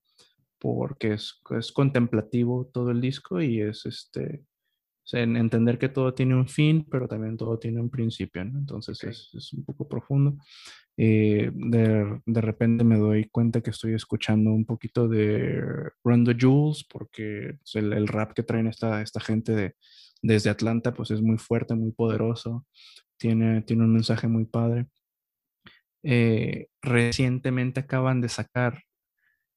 porque es, es, contemplativo todo el disco y es este. en entender que todo tiene un fin, pero también todo tiene un principio, ¿no? Entonces es, es, un poco profundo. Eh, de, de, repente me doy cuenta que estoy escuchando un poquito de Run the Jewels porque el, el, rap que traen esta, esta gente de, desde Atlanta, pues es muy fuerte, muy poderoso, tiene, tiene un mensaje muy padre. Eh, recientemente acaban de sacar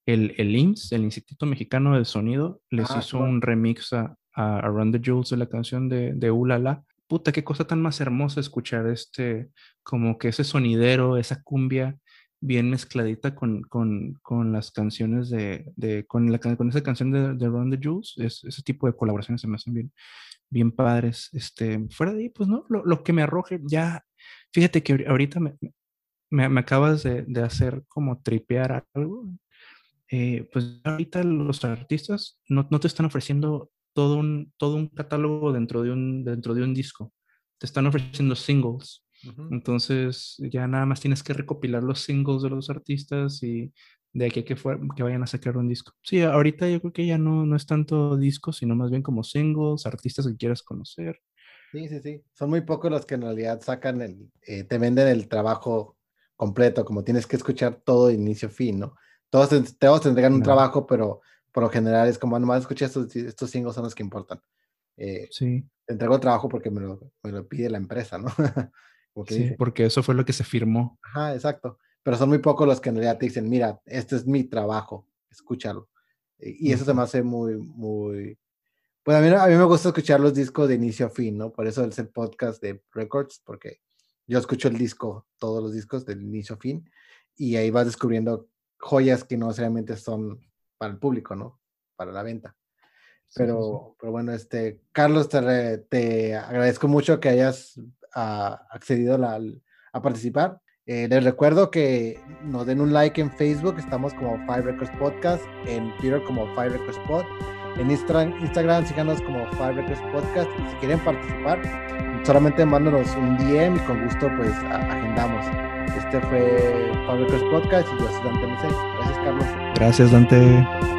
el, el IMSS, el Instituto Mexicano del Sonido, les ah, hizo un remix a, a Around the Jewels de la canción de, de Ulala. Puta, qué cosa tan más hermosa escuchar este, como que ese sonidero, esa cumbia bien mezcladita con, con, con las canciones de, de con, la, con esa canción de, de Around the Jewels. Es, ese tipo de colaboraciones se me hacen bien, bien padres. Este, fuera de ahí, pues no, lo, lo que me arroje, ya, fíjate que ahorita me, me, me acabas de, de, hacer como tripear algo. Eh, pues ahorita los artistas no, no, te están ofreciendo todo un, todo un catálogo dentro de un, dentro de un disco. Te están ofreciendo singles. Entonces ya nada más tienes que recopilar los singles de los artistas y de aquí a que, que vayan a sacar un disco. Sí, ahorita yo creo que ya no, no es tanto disco, sino más bien como singles, artistas que quieras conocer. Sí, sí, sí. Son muy pocos los que en realidad sacan el, eh, te venden el trabajo completo, como tienes que escuchar todo de inicio a fin, ¿no? Todos, todos tendrán un trabajo, pero por lo general es como, nomás escuché estos, estos singles son los que importan. Eh, sí. Te entrego trabajo porque me lo, me lo pide la empresa, ¿no? sí, porque eso fue lo que se firmó. Ajá, exacto. Pero son muy pocos los que en realidad te dicen, mira, este es mi trabajo, escúchalo. Y, eso se me hace muy, muy... Pues a mí, a mí me gusta escuchar los discos de inicio a fin, ¿no? Por eso es el podcast de Records, porque yo escucho el disco, todos los discos del inicio a fin, y ahí vas descubriendo joyas que no necesariamente son para el público, ¿no? Para la venta. Pero, pero bueno, este, Carlos, te, te agradezco mucho que hayas uh, accedido a, a participar. Eh, les recuerdo que nos den un like en Facebook, estamos como Five Records Podcast, en Twitter como Five Records Pod, en Instagram, Instagram síganos como Five Records Podcast. Si quieren participar, solamente mándanos un DM y con gusto pues agendamos. Este fue Records Podcast y yo soy Dante Gracias, Carlos. Gracias, Dante.